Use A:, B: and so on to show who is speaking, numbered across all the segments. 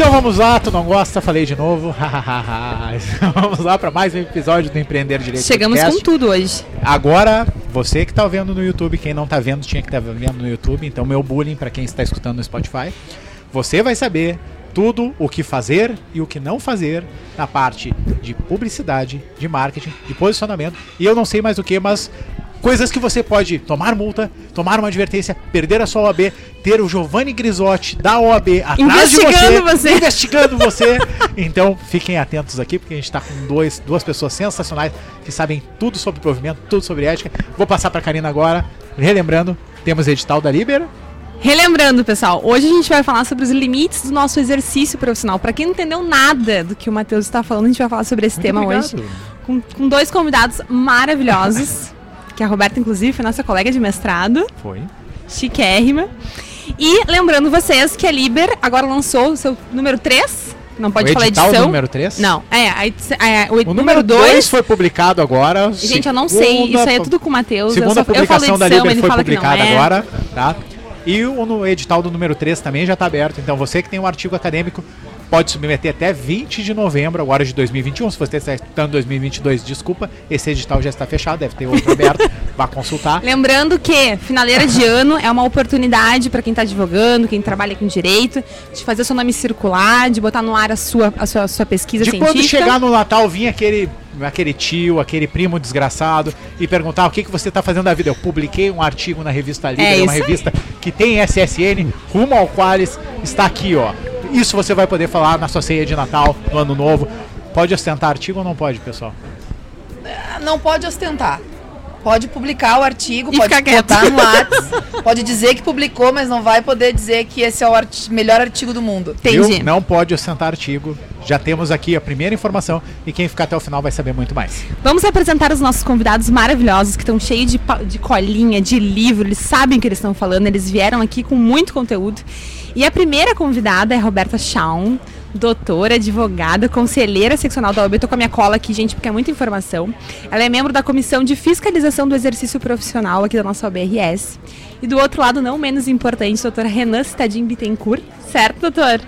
A: Então vamos lá, tu não gosta, falei de novo. vamos lá para mais um episódio do Empreender Direito.
B: Chegamos
A: Podcast.
B: com tudo hoje.
A: Agora, você que tá vendo no YouTube, quem não tá vendo tinha que estar vendo no YouTube, então meu bullying para quem está escutando no Spotify. Você vai saber tudo o que fazer e o que não fazer na parte de publicidade, de marketing, de posicionamento. E eu não sei mais o que, mas coisas que você pode tomar multa, tomar uma advertência, perder a sua OAB, ter o Giovanni Grisotti da OAB atrás de você,
B: Investigando você.
A: investigando você. Então, fiquem atentos aqui, porque a gente está com dois, duas pessoas sensacionais que sabem tudo sobre provimento, tudo sobre ética. Vou passar para a Karina agora, relembrando, temos edital da Liber,
B: Relembrando, pessoal, hoje a gente vai falar sobre os limites do nosso exercício profissional. Para quem não entendeu nada do que o Matheus está falando, a gente vai falar sobre esse
A: Muito
B: tema
A: obrigado.
B: hoje. Com, com dois convidados maravilhosos, que a Roberta, inclusive, foi nossa colega de mestrado,
A: Foi.
B: chiquérrima. E lembrando vocês que a Liber agora lançou o seu número 3. Não pode
A: o
B: falar edição.
A: número 3?
B: Não, é, a edição- é, o,
A: O
B: número
A: número
B: 2
A: 2 foi publicado agora.
B: Gente, eu não sei. Isso aí é tudo com o Matheus. Eu,
A: Segunda
B: só, eu falo
A: publicação da
B: edição,
A: Liber
B: ele
A: foi
B: fala
A: publicada
B: é.
A: agora, tá? E o no edital do número 3 também já está aberto. Então você que tem um artigo acadêmico pode submeter até 20 de novembro, agora de 2021. Se você está em 2022, desculpa, esse edital já está fechado, deve ter outro aberto. Vá consultar.
B: Lembrando que finaleira de ano é uma oportunidade para quem está advogando, quem trabalha com direito, de fazer seu nome circular, de botar no ar a sua, a sua, a sua pesquisa
A: De
B: científica.
A: quando chegar no Natal, vir aquele, aquele tio, aquele primo desgraçado e perguntar o que, que você está fazendo da vida. Eu publiquei um artigo na revista Libre,
B: É
A: uma
B: isso aí.
A: revista que tem SSN, rumo ao Qualis, está aqui, ó. Isso você vai poder falar na sua ceia de Natal, no Ano Novo. Pode ostentar artigo ou não pode, pessoal?
C: Não pode ostentar. Pode publicar o artigo,
B: E
C: pode
B: ficar quieto.
C: botar no Whats, pode dizer que publicou, mas não vai poder dizer que esse é o arti- melhor artigo do mundo.
B: Entendi.
A: Viu? Não pode ostentar artigo. Já temos aqui a primeira informação e quem ficar até o final vai saber muito mais.
B: Vamos apresentar os nossos convidados maravilhosos que estão cheios de, de colinha, de livro, eles sabem o que eles estão falando, eles vieram aqui com muito conteúdo. E a primeira convidada é Roberta Shawn, doutora, advogada, conselheira seccional da OAB. Eu tô com a minha cola aqui, gente, porque é muita informação. Ela é membro da Comissão de Fiscalização do Exercício Profissional aqui da nossa OBRS. E do outro lado, não menos importante, doutora Renan Cittadin Bittencourt. Certo, doutor?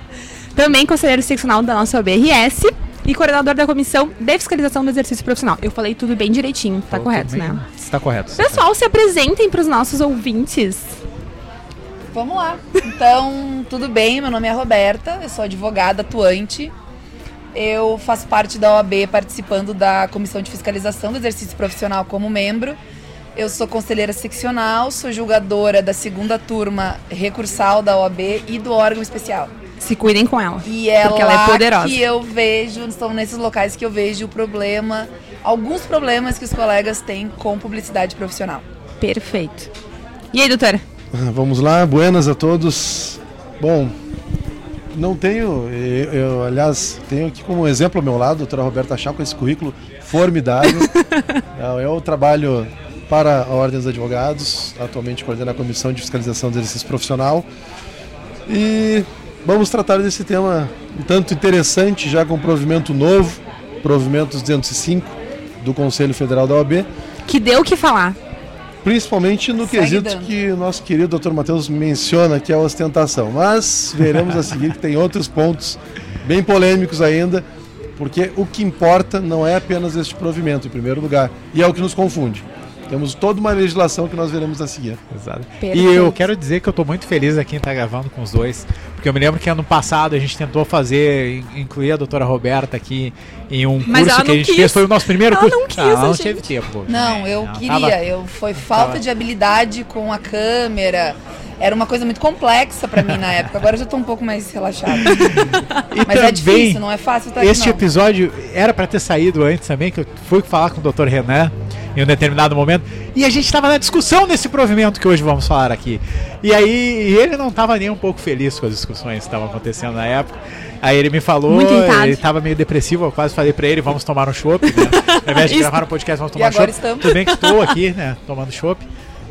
B: Também conselheiro seccional da nossa OBRS e coordenador da Comissão de Fiscalização do Exercício Profissional. Eu falei tudo bem direitinho, tá
A: Falou
B: correto, né?
A: Está correto.
B: Pessoal, se apresentem para os nossos ouvintes.
C: Vamos lá. Então, tudo bem, meu nome é Roberta, eu sou advogada atuante. Eu faço parte da OAB participando da Comissão de Fiscalização do Exercício Profissional como membro. Eu sou conselheira seccional, sou julgadora da segunda turma recursal da OAB e do órgão especial.
B: Se cuidem com ela.
C: E é
B: Porque ela é poderosa.
C: que eu vejo, estão nesses locais que eu vejo o problema, alguns problemas que os colegas têm com publicidade profissional.
B: Perfeito. E aí, doutora?
D: Ah, Vamos lá, buenas a todos. Bom, não tenho, eu, eu, aliás, tenho aqui como exemplo ao meu lado a doutora Roberta Chá com esse currículo formidável. Não, eu trabalho para a Ordem dos Advogados, atualmente coordeno a Comissão de Fiscalização do Exercício Profissional. E vamos tratar desse tema um tanto interessante, já com provimento novo, provimento 205 do Conselho Federal da OAB.
B: Que deu o que falar.
D: Principalmente no
C: Segue
D: quesito
C: dando.
D: que o nosso querido Dr. Matheus menciona, que é a ostentação. Mas veremos a seguir que tem outros pontos bem polêmicos ainda, porque o que importa não é apenas este provimento, em primeiro lugar, e é o que nos confunde. Temos toda uma legislação que nós veremos a seguir.
A: Exato. E eu quero dizer que eu tô muito feliz aqui em estar gravando com os dois, porque eu me lembro que ano passado a gente tentou fazer, in- incluir a doutora Roberta aqui em um
B: Mas
A: curso que a
B: não
A: gente
B: quis.
A: fez, foi o nosso primeiro
B: Ela
A: curso.
B: não quis,
A: ela não
B: gente.
A: teve tempo.
C: Não, eu
A: Ela
C: queria,
A: tava-
C: eu foi falta
A: tava-
C: de habilidade com a câmera. Era uma coisa muito complexa pra mim na época. Agora eu já tô um pouco mais relaxada.
A: E
C: Mas é
A: também,
C: difícil, não é fácil estar aqui,
A: Este
C: não.
A: episódio era pra ter saído antes também, que eu fui falar com o Dr. Renan em um determinado momento, e a gente estava na discussão desse provimento que hoje vamos falar aqui. E aí ele não estava nem um pouco feliz com as discussões que estavam acontecendo na época. Aí ele me falou, ele estava meio depressivo, eu quase falei pra ele, vamos tomar um chopp, né? Ao invés de gravar um podcast, vamos tomar um chopp. Tudo bem que estou aqui, né, tomando chopp.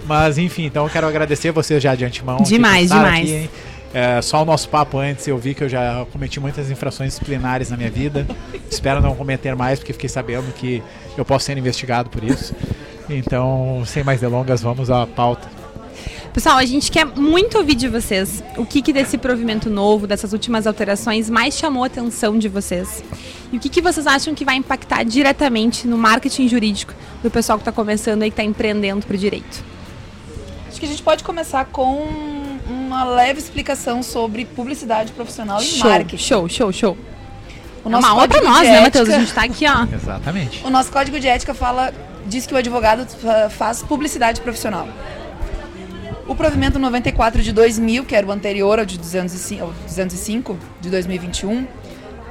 A: Mas enfim, então eu quero agradecer vocês já de antemão.
B: Demais, demais.
A: aqui? É, só o nosso papo antes, eu vi que eu já cometi muitas infrações disciplinares na minha vida. Espero não cometer mais, porque fiquei sabendo que eu posso ser investigado por isso. Então, sem mais delongas, vamos à pauta.
B: Pessoal, a gente quer muito ouvir de vocês. O que, que desse provimento novo, dessas últimas alterações, mais chamou a atenção de vocês? E o que, que vocês acham que vai impactar diretamente no marketing jurídico do pessoal que está começando aí, que está empreendendo para o direito?
C: Acho que a gente pode começar com uma leve explicação sobre publicidade profissional e
B: Show,
C: marketing.
B: show, show, show.
C: O
B: É uma honra pra
C: código
B: nós,
C: de
B: né, Matheus? A
C: ética-
B: gente tá aqui, ó.
A: Exatamente.
C: O nosso código de ética fala, diz que o advogado fa- faz publicidade profissional. O provimento 94 de 2000, que era o anterior ao de 205, ao 205 de 2021,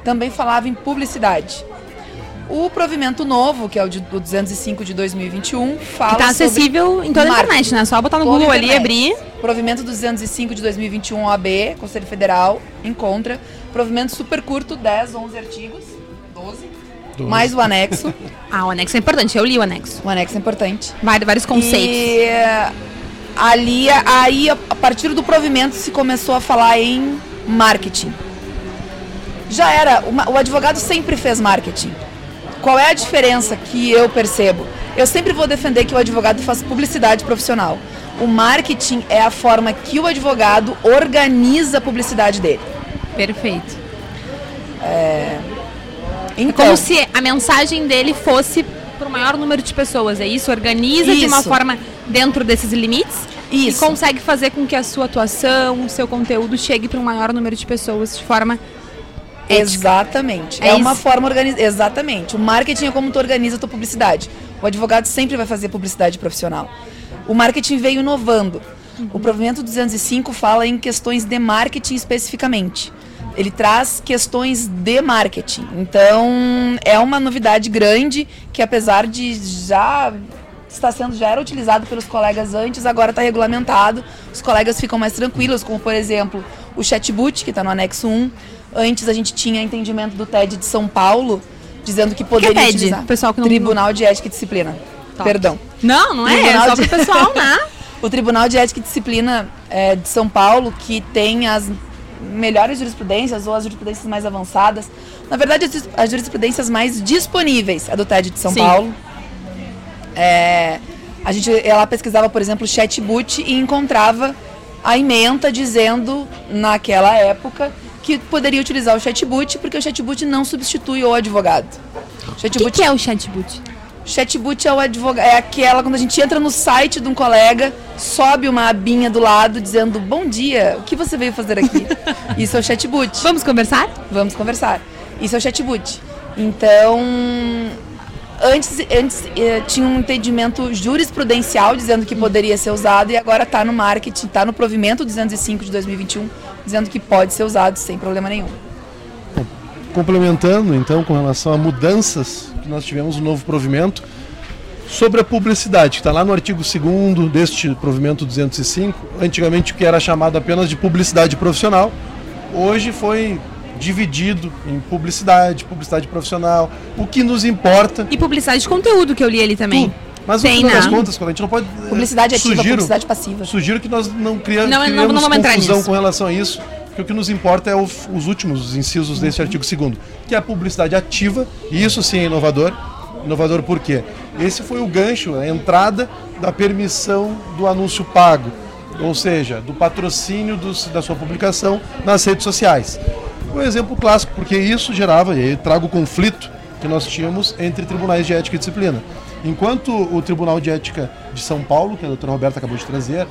C: também falava em publicidade. O provimento novo, que é o de o 205 de 2021, fala
B: Que tá
C: sobre
B: acessível em toda a internet, né? Só botar no Google ali e
C: internet.
B: abrir.
C: Provimento 205 de 2021 OAB, Conselho Federal, encontra. Provimento super curto, 10, 11 artigos, 12. Mais o anexo.
B: Ah, o anexo é importante. Eu li o anexo.
C: o anexo é importante.
B: Vários, vários conceitos.
C: E eh, ali, aí, a partir do provimento, se começou a falar em marketing. Já era, o advogado sempre fez marketing. Qual é a diferença que eu percebo? Eu sempre vou defender que o advogado faz publicidade profissional. O marketing é a forma que o advogado organiza a publicidade dele.
B: Perfeito.
C: Então,
B: Como se a mensagem dele fosse para o maior número de pessoas, é isso? Organiza de uma
C: Isso.
B: forma dentro desses limites
C: Isso.
B: e consegue fazer com que a sua atuação, o seu conteúdo chegue para um maior número de pessoas de forma ética.
C: Exatamente.
B: É
C: É, uma forma organizada. Exatamente. O marketing é como tu organiza a tua publicidade. O advogado sempre vai fazer publicidade profissional. O marketing veio inovando. O provimento 205 fala em questões de marketing especificamente. Ele traz questões de marketing. Então, é uma novidade grande que apesar de já está sendo já era utilizado pelos colegas antes, agora está regulamentado. Os colegas ficam mais tranquilos, como por exemplo, o chatbot que está no anexo 1. Antes a gente tinha entendimento do TED de São Paulo, dizendo que poderia
B: TED?
C: utilizar.
B: Pessoal que não-
C: Tribunal de Ética e Disciplina.
B: Top.
C: Perdão.
B: Não, não é, é
C: Tribunal
B: só
C: de-
B: pro pessoal, né?
C: O Tribunal de Ética e Disciplina é, de São Paulo, que tem as melhores jurisprudências ou as jurisprudências mais avançadas. Na verdade, as, as jurisprudências mais disponíveis, a do TED de São
B: Sim.
C: Paulo. É, a gente, ela pesquisava, por exemplo, chatbot e encontrava a ementa dizendo, naquela época, que poderia utilizar o chatbot porque o chatbot não substitui o advogado.
B: O que,
C: Chatbot
B: que é o chatbot?
C: Chatbot é o advogado, é aquela quando a gente entra no site de um colega, sobe uma abinha do lado dizendo bom dia, o que você veio fazer aqui? Isso é o chatbot.
B: Vamos conversar?
C: Vamos conversar. Isso é o chatbot. Então, antes, antes eh, tinha um entendimento jurisprudencial dizendo que poderia ser usado e agora está no marketing, está no provimento 205 de 2021 dizendo que pode ser usado sem problema nenhum.
D: Complementando, então, com relação a mudanças que nós tivemos no novo provimento, sobre a publicidade, que está lá no artigo 2 deste provimento 205, antigamente o que era chamado apenas de publicidade profissional, hoje foi dividido em publicidade, publicidade profissional, o que nos importa.
B: E publicidade de conteúdo que eu li ali também.
D: tudo. Mas
B: Tem,
D: no final das
B: né?
D: contas, a gente não pode. eh,
C: Publicidade ativa,
D: sugiro,
C: publicidade passiva.
D: Sugiro que nós não cria,
B: Não, não- não vamos
D: confusão com relação a isso, porque o que nos importa é o- os últimos incisos desse artigo 2 que é a publicidade ativa, e isso sim é inovador. Inovador por quê? Esse foi o gancho, a entrada da permissão do anúncio pago, ou seja, do patrocínio dos- da sua publicação nas redes sociais. Um exemplo clássico, porque isso gerava, e aí trago o conflito que nós tínhamos entre tribunais de ética e disciplina. Enquanto o Tribunal de Ética de São Paulo, que a doutora Roberta acabou de trazer,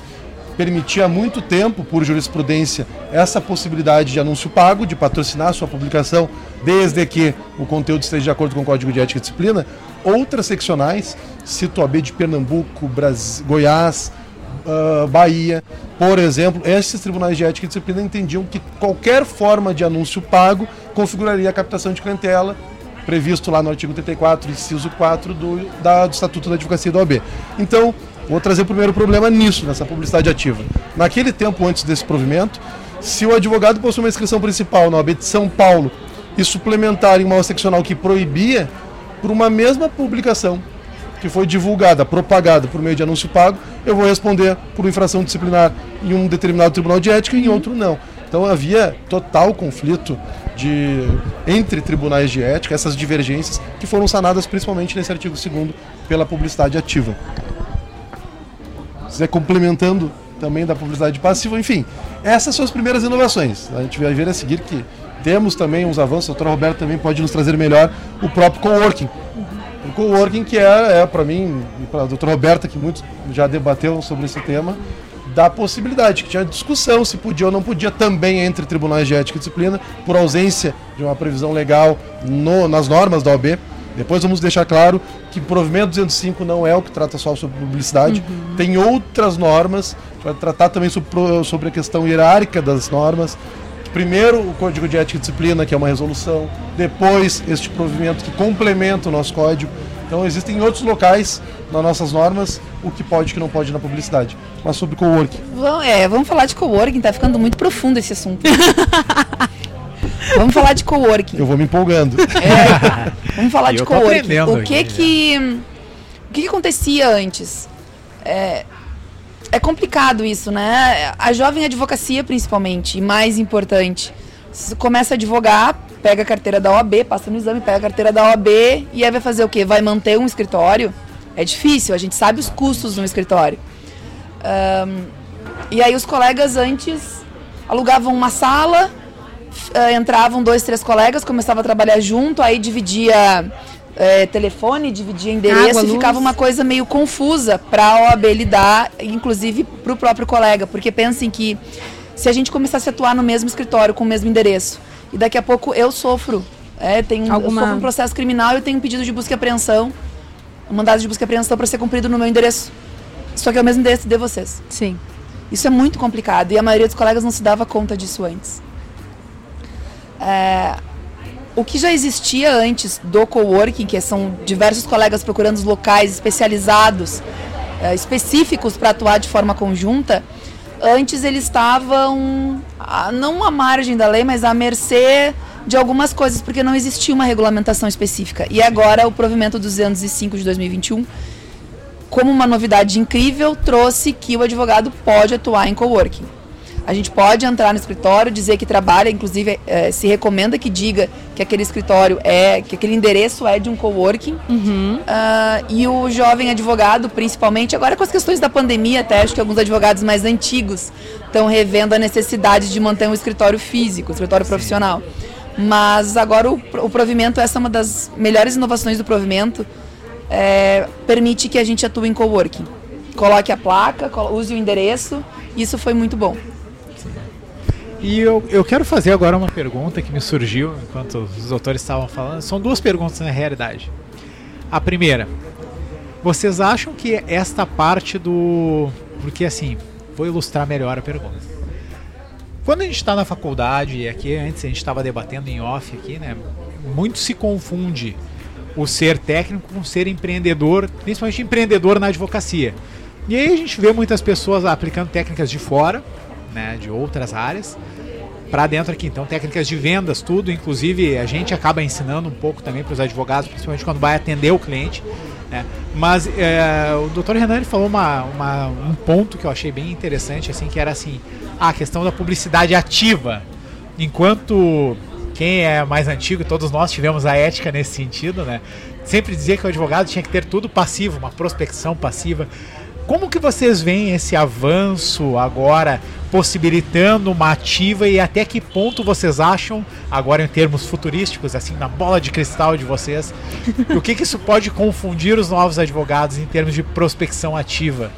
D: permitia há muito tempo, por jurisprudência, essa possibilidade de anúncio pago, de patrocinar a sua publicação, desde que o conteúdo esteja de acordo com o Código de Ética e Disciplina. Outras seccionais, cito a B de Pernambuco, Bras... Goiás, ah, Bahia, por exemplo, esses tribunais de ética e disciplina entendiam que qualquer forma de anúncio pago configuraria a captação de clientela, previsto lá no artigo 34, inciso 4 do, da- do Estatuto da Advocacia da OAB. Então, vou trazer o primeiro problema nisso, nessa publicidade ativa. Naquele tempo, antes desse provimento, se o advogado possui uma inscrição principal na OAB de São Paulo e suplementar em uma seccional que proibia, por uma mesma publicação que foi divulgada, propagada por meio de anúncio pago, eu vou responder por infração disciplinar em um determinado tribunal de ética e em outro não. Então havia total conflito de entre tribunais de ética, essas divergências que foram sanadas principalmente nesse artigo 2 pela publicidade ativa. Se é complementando também da publicidade passiva, enfim. Essas são as primeiras inovações. A gente vai ver a seguir que temos também uns avanços, o Dr. Roberto também pode nos trazer melhor o próprio coworking. O coworking que é, é para mim, e para a doutora Roberta, que muitos já debateu sobre esse tema, da possibilidade, que tinha discussão se podia ou não podia também entre tribunais de ética e disciplina, por ausência de uma previsão legal no, nas normas da OAB. Depois vamos deixar claro que o provimento 205 não é o que trata só sobre publicidade, uhum. tem outras normas, vai tratar também sobre, sobre a questão hierárquica das normas. Primeiro o Código de Ética e Disciplina, que é uma resolução, depois este provimento que complementa o nosso código. Então existem outros locais nas nossas normas o que pode e o que não pode na publicidade. Mas sobre coworking.
C: Vamos, é, vamos falar de coworking, tá ficando muito profundo esse assunto. vamos falar de coworking.
D: Eu vou me empolgando.
C: É, vamos falar de coworking. O que que, o que que acontecia antes? É, é complicado isso, né? A jovem advocacia, principalmente, e mais importante, começa a advogar, pega a carteira da OAB, passa no exame, pega a carteira da OAB e aí vai fazer o quê? Vai manter um escritório? É difícil, a gente sabe os custos no escritório. Um, e aí os colegas antes alugavam uma sala, uh, entravam dois, três colegas, começava a trabalhar junto, aí dividia uh, telefone, dividia endereço Água, e ficava uma coisa meio confusa para a OAB lidar, inclusive para o próprio colega, porque pensem que se a gente começasse a atuar no mesmo escritório, com o mesmo endereço, e daqui a pouco eu sofro, é, tenho, Alguma... eu sofro um processo criminal e tenho um pedido de busca e apreensão, um mandado de busca e apreensão para ser cumprido no meu endereço. Só que é o mesmo endereço de vocês.
B: Sim.
C: Isso é muito complicado e a maioria dos colegas não se dava conta disso antes. É, o que já existia antes do coworking, que são diversos colegas procurando os locais especializados, é, específicos para atuar de forma conjunta, antes eles estavam não à margem da lei, mas à mercê de algumas coisas, porque não existia uma regulamentação específica. E agora o provimento 205 de 2021, como uma novidade incrível, trouxe que o advogado pode atuar em coworking. A gente pode entrar no escritório, dizer que trabalha, inclusive é, se recomenda que diga que aquele escritório é, que aquele endereço é de um coworking.
B: Uhum.
C: Uh, e o jovem advogado, principalmente, agora com as questões da pandemia, até acho que alguns advogados mais antigos estão revendo a necessidade de manter um escritório físico, um escritório Sim. profissional. Mas agora o, o provimento, essa é uma das melhores inovações do provimento, é, permite que a gente atue em coworking. Coloque a placa, use o endereço, isso foi muito bom.
A: E eu, eu quero fazer agora uma pergunta que me surgiu enquanto os doutores estavam falando. São duas perguntas na realidade. A primeira, vocês acham que esta parte do. Porque assim, vou ilustrar melhor a pergunta. Quando a gente está na faculdade, e aqui antes a gente estava debatendo em off aqui, né? Muito se confunde o ser técnico com ser empreendedor, principalmente empreendedor na advocacia. E aí a gente vê muitas pessoas aplicando técnicas de fora, né, de outras áreas para dentro aqui. Então, técnicas de vendas, tudo. Inclusive, a gente acaba ensinando um pouco também para os advogados, principalmente quando vai atender o cliente. Né? Mas é, o doutor Renan falou uma, uma, um ponto que eu achei bem interessante, assim, que era assim, a questão da publicidade ativa. Enquanto quem é mais antigo, todos nós tivemos a ética nesse sentido, né? Sempre dizia que o advogado tinha que ter tudo passivo, uma prospecção passiva. Como que vocês veem esse avanço agora possibilitando uma ativa e até que ponto vocês acham, agora em termos futurísticos, assim, na bola de cristal de vocês, o que, que isso pode confundir os novos advogados em termos de prospecção ativa?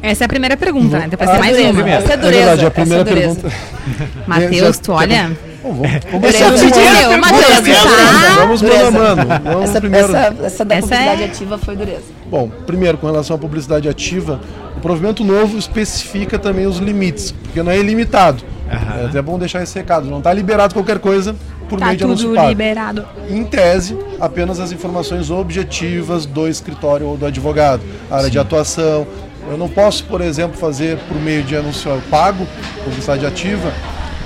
B: Essa é a primeira pergunta, né? Depois ah, tem mais uma.
C: Essa é dureza. É verdade,
D: a primeira é pergunta.
B: Matheus, tu olha.
D: Bom, vamos,
B: vamos dureza. Matheus,
D: Vamos mano a mano. Vamos
C: essa, primeiro. essa, essa da essa publicidade é... ativa foi dureza.
D: Bom, primeiro, com relação à publicidade ativa, o provimento novo especifica também os limites, porque não é ilimitado. Uhum. É até bom deixar esse recado. Não está liberado qualquer coisa por
B: tá
D: meio de anúncio
B: pago. liberado.
D: Em tese, apenas as informações objetivas do escritório ou do advogado, área Sim. de atuação. Eu não posso, por exemplo, fazer por meio de anúncio pago, publicidade ativa,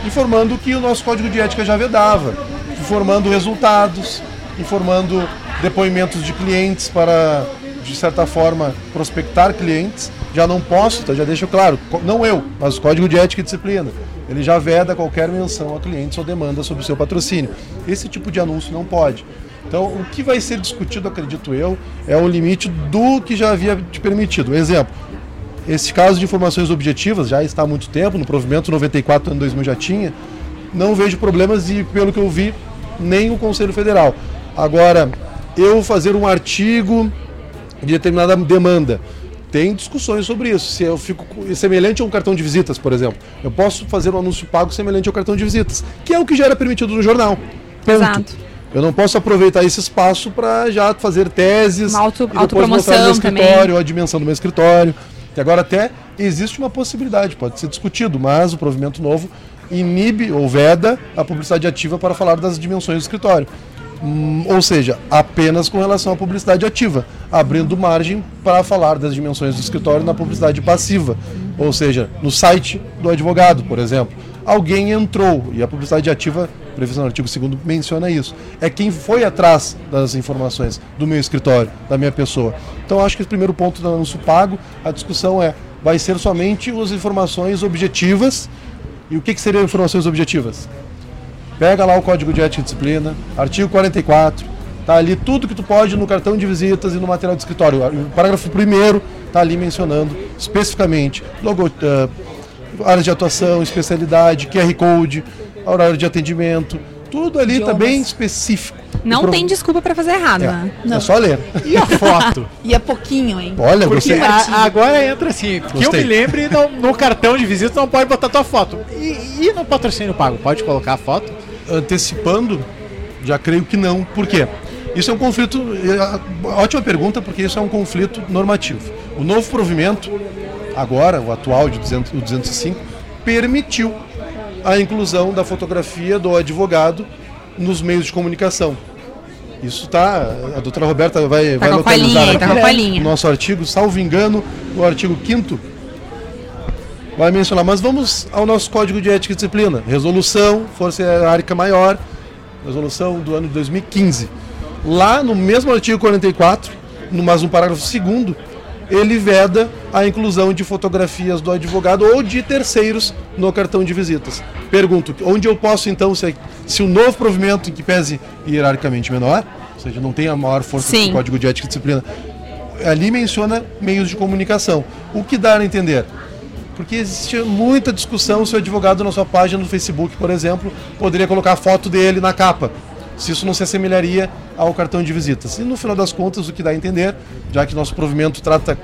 D: informando que o nosso código de ética já vedava, informando resultados, informando depoimentos de clientes para de certa forma, prospectar clientes, já não posso, tá? já deixo claro, não eu, mas o Código de Ética e Disciplina. Ele já veda qualquer menção a clientes ou demanda sobre o seu patrocínio. Esse tipo de anúncio não pode. Então, o que vai ser discutido, acredito eu, é o limite do que já havia te permitido. Exemplo, esse caso de informações objetivas já está há muito tempo, no provimento 94 ano 2000 já tinha, não vejo problemas e, pelo que eu vi, nem o Conselho Federal. Agora, eu fazer um artigo de determinada demanda, tem discussões sobre isso. Se eu fico semelhante a um cartão de visitas, por exemplo, eu posso fazer um anúncio pago semelhante ao cartão de visitas, que é o que já era permitido no jornal. Ponto. Exato. Eu não posso aproveitar esse espaço para já fazer teses
B: uma auto,
D: e depois mostrar no meu escritório, também. a dimensão do meu escritório. E agora até existe uma possibilidade, pode ser discutido, mas o provimento novo inibe ou veda a publicidade ativa para falar das dimensões do escritório. Hum, ou seja, apenas com relação à publicidade ativa, abrindo margem para falar das dimensões do escritório na publicidade passiva, ou seja, no site do advogado, por exemplo. Alguém entrou e a publicidade ativa, previsão no artigo 2 menciona isso. É quem foi atrás das informações do meu escritório, da minha pessoa. Então acho que o primeiro ponto do anúncio pago, a discussão é vai ser somente as informações objetivas. E o que, que seriam informações objetivas? Pega lá o Código de Ética e Disciplina, artigo 44, tá ali tudo que tu pode no cartão de visitas e no material de escritório. O parágrafo primeiro tá ali mencionando especificamente logo, uh, áreas de atuação, especialidade, QR Code, horário de atendimento, tudo ali está bem específico.
B: Não tem desculpa para fazer errado,
D: é,
B: né?
D: É só ler.
A: E a foto?
C: e é pouquinho, hein?
D: Olha,
A: Porque a, agora entra assim, gostei. que eu me lembre, no, no, cartão de visita não pode botar tua foto. E, e no patrocínio pago, pode colocar a foto?
D: Antecipando, já creio que não. Por quê? Isso é um conflito. É, ótima pergunta, porque isso é um conflito normativo. O novo provimento, agora, o atual de 200, o 205, permitiu a inclusão da fotografia do advogado nos meios de comunicação. Isso está. A doutora Roberta vai,
B: tá
D: vai localizar
B: aqui tá
D: no nosso artigo, salvo engano, o artigo 5 vai mencionar. Mas vamos ao nosso Código de Ética e Disciplina. Resolução, Força Hierárquica Maior, resolução do ano de 2015. Lá no mesmo artigo 44, no mais um parágrafo segundo, ele veda a inclusão de fotografias do advogado ou de terceiros no cartão de visitas. Pergunto, onde eu posso então, se, se o novo provimento, que pese hierarquicamente menor, ou seja, não tem a maior força Sim. do Código de Ética e Disciplina, ali menciona meios de comunicação. O que dá a entender? Porque existe muita discussão se o advogado na sua página no Facebook, por exemplo, poderia colocar a foto dele na capa. Se isso não se assemelharia ao cartão de visitas. E no final das contas, o que dá a entender, já que nosso provimento trata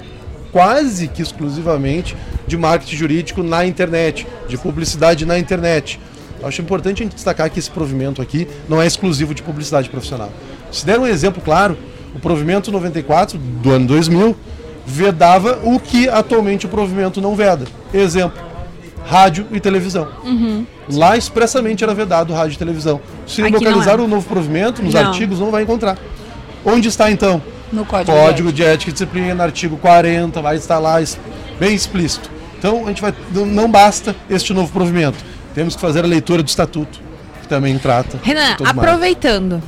D: quase que exclusivamente de marketing jurídico na internet, de publicidade na internet. Acho importante a gente destacar que esse provimento aqui não é exclusivo de publicidade profissional. Se der um exemplo claro, o provimento 94 do ano 2000 vedava o que atualmente o provimento não veda. Exemplo, rádio e televisão. Uhum. Lá expressamente era vedado rádio e televisão. Se Aqui localizar é. o novo provimento, nos não. artigos, não vai encontrar. Onde está então?
C: No Código,
D: Código de, Ética. de Ética e Disciplina, artigo 40, vai estar lá bem explícito. Então, a gente vai, não basta este novo provimento. Temos que fazer a leitura do estatuto, que também trata.
B: Renan, aproveitando,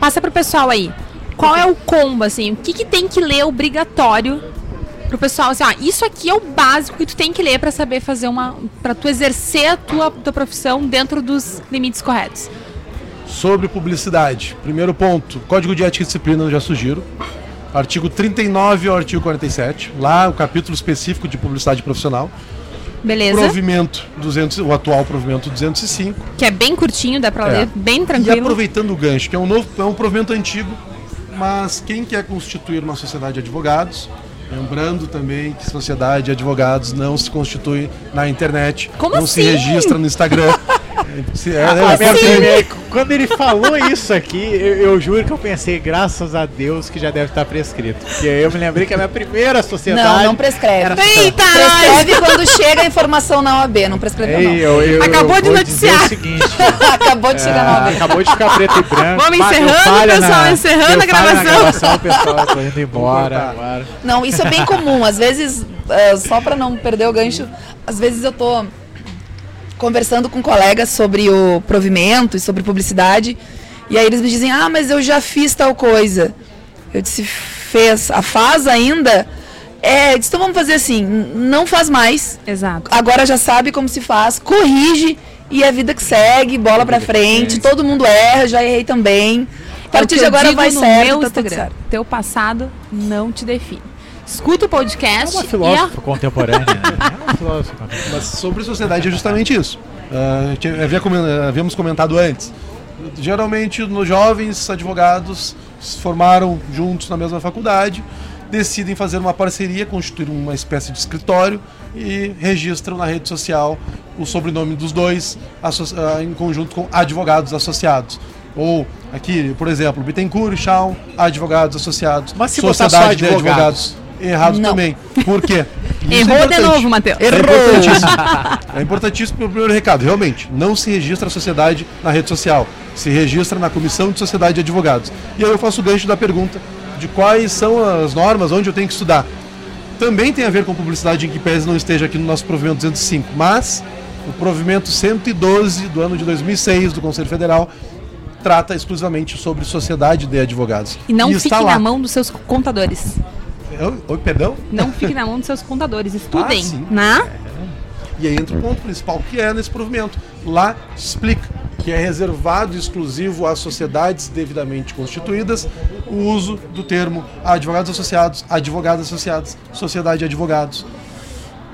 B: passa para o pessoal aí. Qual é o combo, assim? O que, que tem que ler obrigatório pro pessoal assim, ah, isso aqui é o básico que tu tem que ler para saber fazer uma para tu exercer a tua, tua profissão dentro dos limites corretos.
D: Sobre publicidade. Primeiro ponto, Código de Ética e Disciplina eu já sugiro. Artigo 39 ao artigo 47, lá o capítulo específico de publicidade profissional.
B: Beleza.
D: Provimento 200, o atual provimento 205.
B: Que é bem curtinho, dá para é. ler bem tranquilo.
D: E aproveitando o gancho, que é um novo, é um provimento antigo, mas quem quer constituir uma sociedade de advogados Lembrando também que sociedade de advogados não se constitui na internet,
B: Como
D: não
B: assim?
D: se registra no Instagram.
A: É, é, é, quando ele falou isso aqui, eu, eu, juro que eu pensei, graças a Deus, que já deve estar prescrito. Porque eu me lembrei que a minha primeira sociedade.
C: Não, não prescreve.
B: Eita,
C: prescreve quando chega a informação na OAB, não prescreveu. Ei, não.
B: Eu, eu, acabou de noticiar.
C: Seguinte, acabou de chegar na OAB.
A: Acabou de ficar preto e branco.
B: Vamos encerrando, pessoal, na, encerrando a gravação. gravação.
A: pessoal, tô indo embora.
C: Não, isso é bem comum. Às vezes, uh, só para não perder o gancho, às vezes eu tô conversando com colegas sobre o provimento e sobre publicidade. E aí eles me dizem: Ah, mas eu já fiz tal coisa. Eu disse: Fez. A faz ainda? É, disse, então vamos fazer assim: não faz mais.
B: Exato.
C: Agora já sabe como se faz, corrige e é vida que segue, bola pra frente. Todo mundo erra, já errei também. A partir
B: é
C: de agora vai
B: no
C: certo.
B: Meu tá Instagram, teu passado não te define. Escuta o
A: É
B: podcast
A: uma
B: e
A: filósofa contemporânea, né? É uma filósofa contemporânea.
D: Mas sobre sociedade é justamente isso. A havia comen- havíamos comentado antes. Geralmente, nos jovens advogados se formaram juntos na mesma faculdade, decidem fazer uma parceria, constituir uma espécie de escritório e registram na rede social o sobrenome dos dois ah, em conjunto com advogados associados. Ou aqui, por exemplo, Bittencourt e Shawn, advogados associados.
A: Mas se botar só advogados?
D: Errado
C: Não.
D: também. Por quê? Isso é
B: Errou de
D: importante.
B: novo, Matheus.
D: É importantíssimo. É importantíssimo pelo primeiro recado. Realmente, não se registra a sociedade na rede social. Se registra na Comissão de Sociedade de Advogados. E aí eu faço o gancho da pergunta de quais são as normas, onde eu tenho que estudar. Também tem a ver com publicidade em que pese não esteja aqui no nosso provimento 205, mas o provimento 112 do ano de 2006 do Conselho Federal trata exclusivamente sobre sociedade de advogados.
B: E não
D: está
B: fique
D: lá.
B: na mão dos seus contadores.
D: Oi, oi, perdão?
B: Não fique na mão dos seus contadores. Estudem,
D: Ah, sim.
B: né?
D: E aí entra o ponto principal, que é nesse provimento. Lá explica que é reservado e exclusivo às sociedades devidamente constituídas o uso do termo advogados associados, advogados associados, sociedade de advogados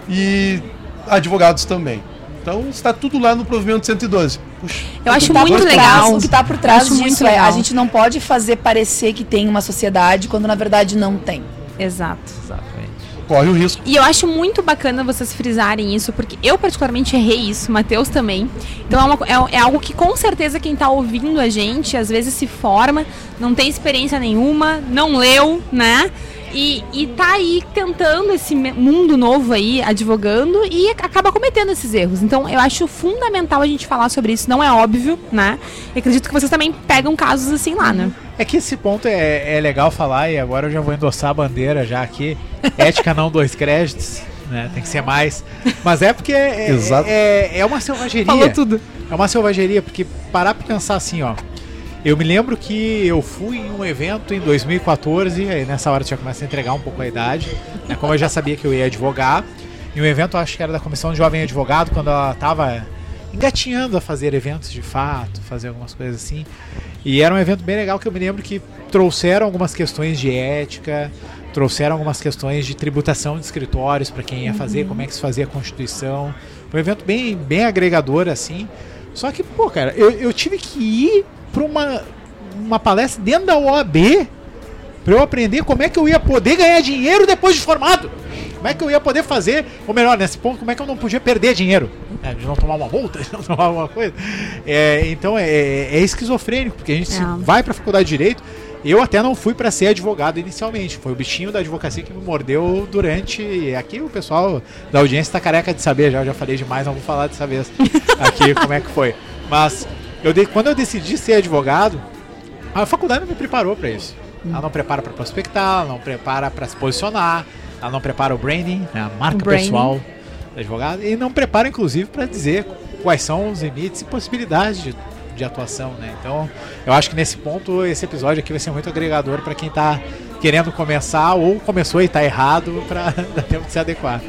D: e advogados também. Então está tudo lá no provimento 112. Puxa,
B: Eu acho
C: tá
B: muito
C: por
B: legal.
C: trás- o que está por trás
B: Acho muito
C: disso é
B: legal.
C: a gente não pode fazer parecer que tem uma sociedade quando na verdade não tem.
B: Exato.
A: Exatamente.
D: corre o risco.
B: E eu acho muito bacana vocês frisarem isso, porque eu particularmente errei isso, Matheus também. Então é, uma é- é algo que com certeza quem tá ouvindo a gente, às vezes se forma, não tem experiência nenhuma, não leu, né? E, e tá aí tentando esse mundo novo aí, advogando, e acaba cometendo esses erros. Então eu acho fundamental a gente falar sobre isso, não é óbvio, né? E acredito que vocês também pegam casos assim lá, né?
A: É que esse ponto é, é legal falar e agora eu já vou endossar a bandeira já aqui. Ética não dois créditos, né? Tem que ser mais. Mas é porque é,
D: Exato.
A: é, é uma selvageria.
B: Falou tudo.
A: É uma selvageria, porque parar pra pensar assim, ó. Eu me lembro que eu fui em um evento em 2014, aí nessa hora eu já começa a entregar um pouco a idade, né, como eu já sabia que eu ia advogar. E um evento, acho que era da Comissão de Jovem Advogado, quando ela tava engatinhando a fazer eventos de fato, fazer algumas coisas assim. E era um evento bem legal que eu me lembro que trouxeram algumas questões de ética, trouxeram algumas questões de tributação de escritórios para quem ia fazer, como é que se fazia a Constituição. Foi um evento bem, bem agregador, assim. Só que, pô, cara, eu, eu tive que ir para uma, uma palestra dentro da OAB para eu aprender como é que eu ia poder ganhar dinheiro depois de formado. Como é que eu ia poder fazer, ou melhor, nesse ponto, como é que eu não podia perder dinheiro? né, de não tomar uma multa, de não tomar alguma coisa. É, então é, é esquizofrênico, porque a gente
B: É.
A: vai para a faculdade de Direito. Eu até não fui para ser advogado inicialmente. Foi o bichinho da advocacia que me mordeu durante. e Aqui o pessoal da audiência está careca de saber já. Eu já falei demais, não vou falar dessa vez aqui como é que foi. Mas eu de- quando eu decidi ser advogado, a faculdade não me preparou para isso. Ela não prepara para prospectar, ela não prepara para se posicionar, ela não prepara o branding, né, a marca
B: branding.
A: pessoal do advogado, e não prepara, inclusive, para dizer quais são os limites e possibilidades de, de atuação. Né? Então, eu acho que nesse ponto, esse episódio aqui vai ser muito agregador para quem está querendo começar ou começou e está errado para dar tempo de se adequar.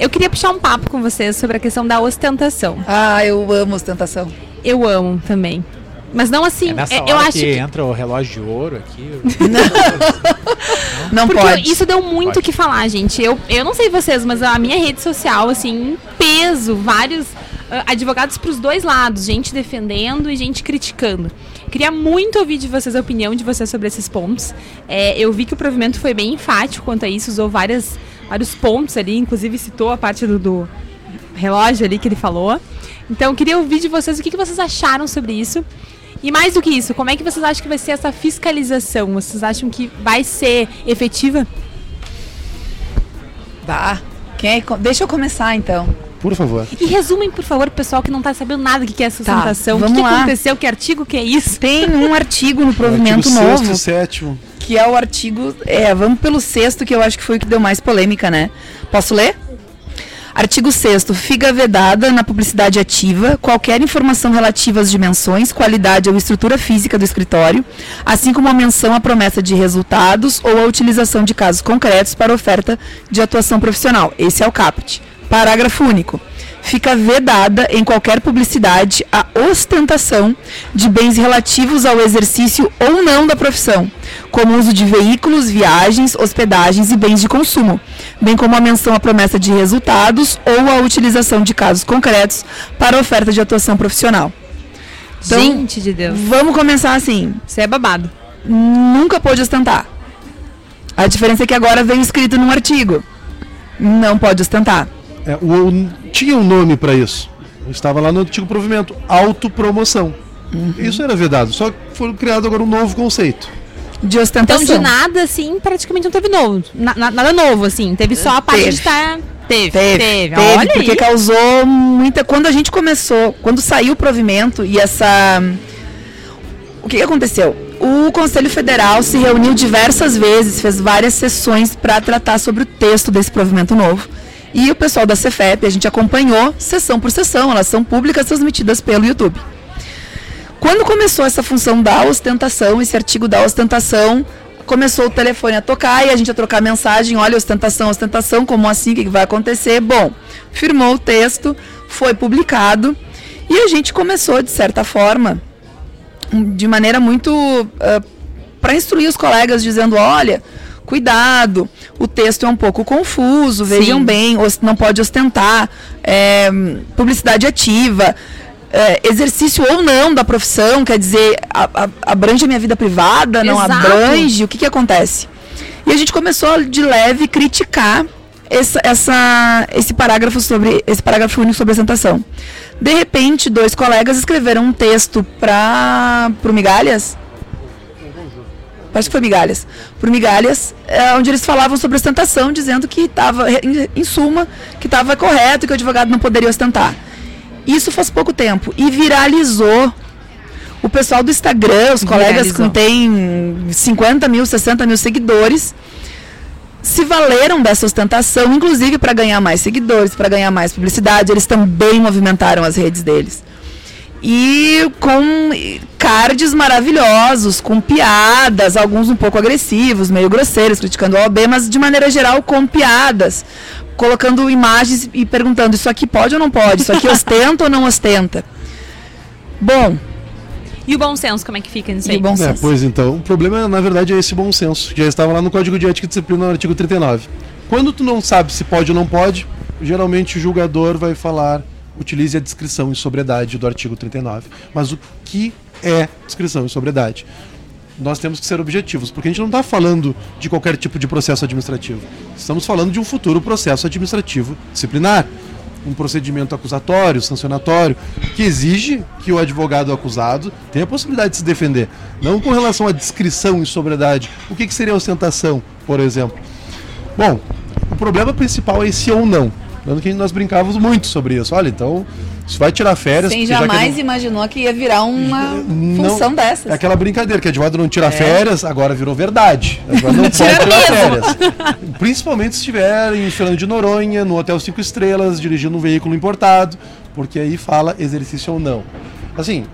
B: Eu queria puxar um papo com vocês sobre a questão da ostentação.
C: Ah, eu amo ostentação.
B: Eu amo também. Mas não assim,
A: É nessa
B: é-
A: hora
B: eu acho
A: que,
B: que
A: entra o relógio de ouro aqui.
C: Não
B: Porque
C: pode.
B: isso deu muito o
A: Pode.
B: que falar, gente. Eu, eu não sei vocês, mas a minha rede social, assim, em peso, vários ah, advogados pros dois lados, gente defendendo e gente criticando. Queria muito ouvir de vocês a opinião de vocês sobre esses pontos. É, eu vi que o provimento foi bem enfático quanto a isso, usou várias, vários pontos ali, inclusive citou a parte do, do relógio ali que ele falou. Então, eu queria ouvir de vocês o que, que vocês acharam sobre isso. E mais do que isso, como é que vocês acham que vai ser essa fiscalização? Vocês acham que vai ser efetiva?
C: Bah. Quem é que Deixa eu começar então.
D: Por favor.
B: E resumem, por favor, pro pessoal que não tá sabendo nada do que é sustentação. o que,
C: vamos
B: que
C: lá.
B: aconteceu? Que artigo que é isso?
C: Tem um artigo no provimento
D: Artigo
C: novo,
D: sexto e sétimo.
C: que é o artigo. É, vamos pelo sexto, que eu acho que foi o que deu mais polêmica, né? Posso ler? Artigo 6 fica vedada na publicidade ativa qualquer informação relativa às dimensões, qualidade ou estrutura física do escritório, assim como a menção à promessa de resultados ou a utilização de casos concretos para oferta de atuação profissional. Esse é o caput. Parágrafo único. Fica vedada em qualquer publicidade a ostentação de bens relativos ao exercício ou não da profissão, como uso de veículos, viagens, hospedagens e bens de consumo, bem como a menção à promessa de resultados ou a utilização de casos concretos para oferta de atuação profissional. Então,
B: Gente de Deus.
C: Vamos começar assim.
B: Isso é babado.
C: Nunca pôde ostentar. A diferença é que agora vem escrito num artigo. Não pode ostentar.
D: É, o, o- tinha um nome para isso. Estava lá no antigo provimento, autopromoção. Isso era vedado, só que foi criado agora um novo conceito.
C: De
B: Então,
C: ostentação.
B: de nada, assim, praticamente não teve novo. Na- na- nada novo, assim. Teve só a parte
C: Teve.
B: de estar. Teve,
C: Teve,
B: teve.
C: teve,
B: Olha
C: porque
B: aí.
C: causou muita. Quando a gente começou, quando saiu o provimento e essa. O que, que aconteceu? O Conselho Federal se reuniu diversas vezes, fez várias sessões para tratar sobre o texto desse provimento novo. E o pessoal da Cefep, a gente acompanhou sessão por sessão, elas são públicas transmitidas pelo YouTube. Quando começou essa função da ostentação, esse artigo da ostentação, começou o telefone a tocar e a gente a trocar mensagem, olha, ostentação, ostentação, como assim, o que vai acontecer? Bom, firmou o texto, foi publicado e a gente começou, de certa forma, de maneira muito para instruir os colegas, dizendo, olha, cuidado, o texto é um pouco confuso, vejam
B: Sim.
C: bem, não pode ostentar, é, publicidade ativa, é, exercício ou não da profissão, quer dizer, a- a- abrange a minha vida privada, não
B: Exato.
C: abrange, o que, que acontece? E a gente começou de leve criticar essa, essa- esse parágrafo sobre esse parágrafo único sobre ostentação. De repente, dois colegas escreveram um texto para o Migalhas. Acho que foi Migalhas. Pro Migalhas, é, onde eles falavam sobre ostentação, dizendo que estava, em, em suma, que estava correto, que o advogado não poderia ostentar. Isso faz pouco tempo. E viralizou. O pessoal do Instagram, os colegas que têm 50 mil, 60 mil seguidores, se valeram dessa ostentação, inclusive para ganhar mais seguidores, para ganhar mais publicidade. Eles também movimentaram as redes deles. E com cards maravilhosos, com piadas, alguns um pouco agressivos, meio grosseiros, criticando a OAB, mas de maneira geral com piadas, colocando imagens e perguntando: isso aqui pode ou não pode? Isso aqui ostenta ou não ostenta? Bom,
B: E o bom senso, como é que fica nisso
C: E
B: aí?
C: o bom
D: É,
C: senso.
D: pois então, o problema na verdade é esse bom senso, já estava lá no Código de Ética e Disciplina, no artigo 39. Quando tu não sabe se pode ou não pode, geralmente o julgador vai falar, utilize a descrição em sobriedade do artigo 39. Mas o que é descrição em sobriedade? Nós temos que ser objetivos, porque a gente não está falando de qualquer tipo de processo administrativo. Estamos falando de um futuro processo administrativo disciplinar. Um procedimento acusatório, sancionatório, que exige que o advogado acusado tenha a possibilidade de se defender. Não com relação à descrição em sobriedade. O que, que seria ostentação, por exemplo? Bom, o problema principal é esse ou não. Lembrando que nós brincávamos muito sobre isso. Olha, então, se vai tirar férias. porque já que
C: jamais
D: não-
C: imaginou que ia virar uma
D: não-
C: função dessas.
D: É aquela brincadeira que advogado não
C: É.
D: tira férias, agora virou verdade. Agora não pode tirar férias. Principalmente se estiver em Fernando de Noronha, no Hotel Cinco Estrelas, dirigindo um veículo importado, porque aí fala exercício ou não. Assim,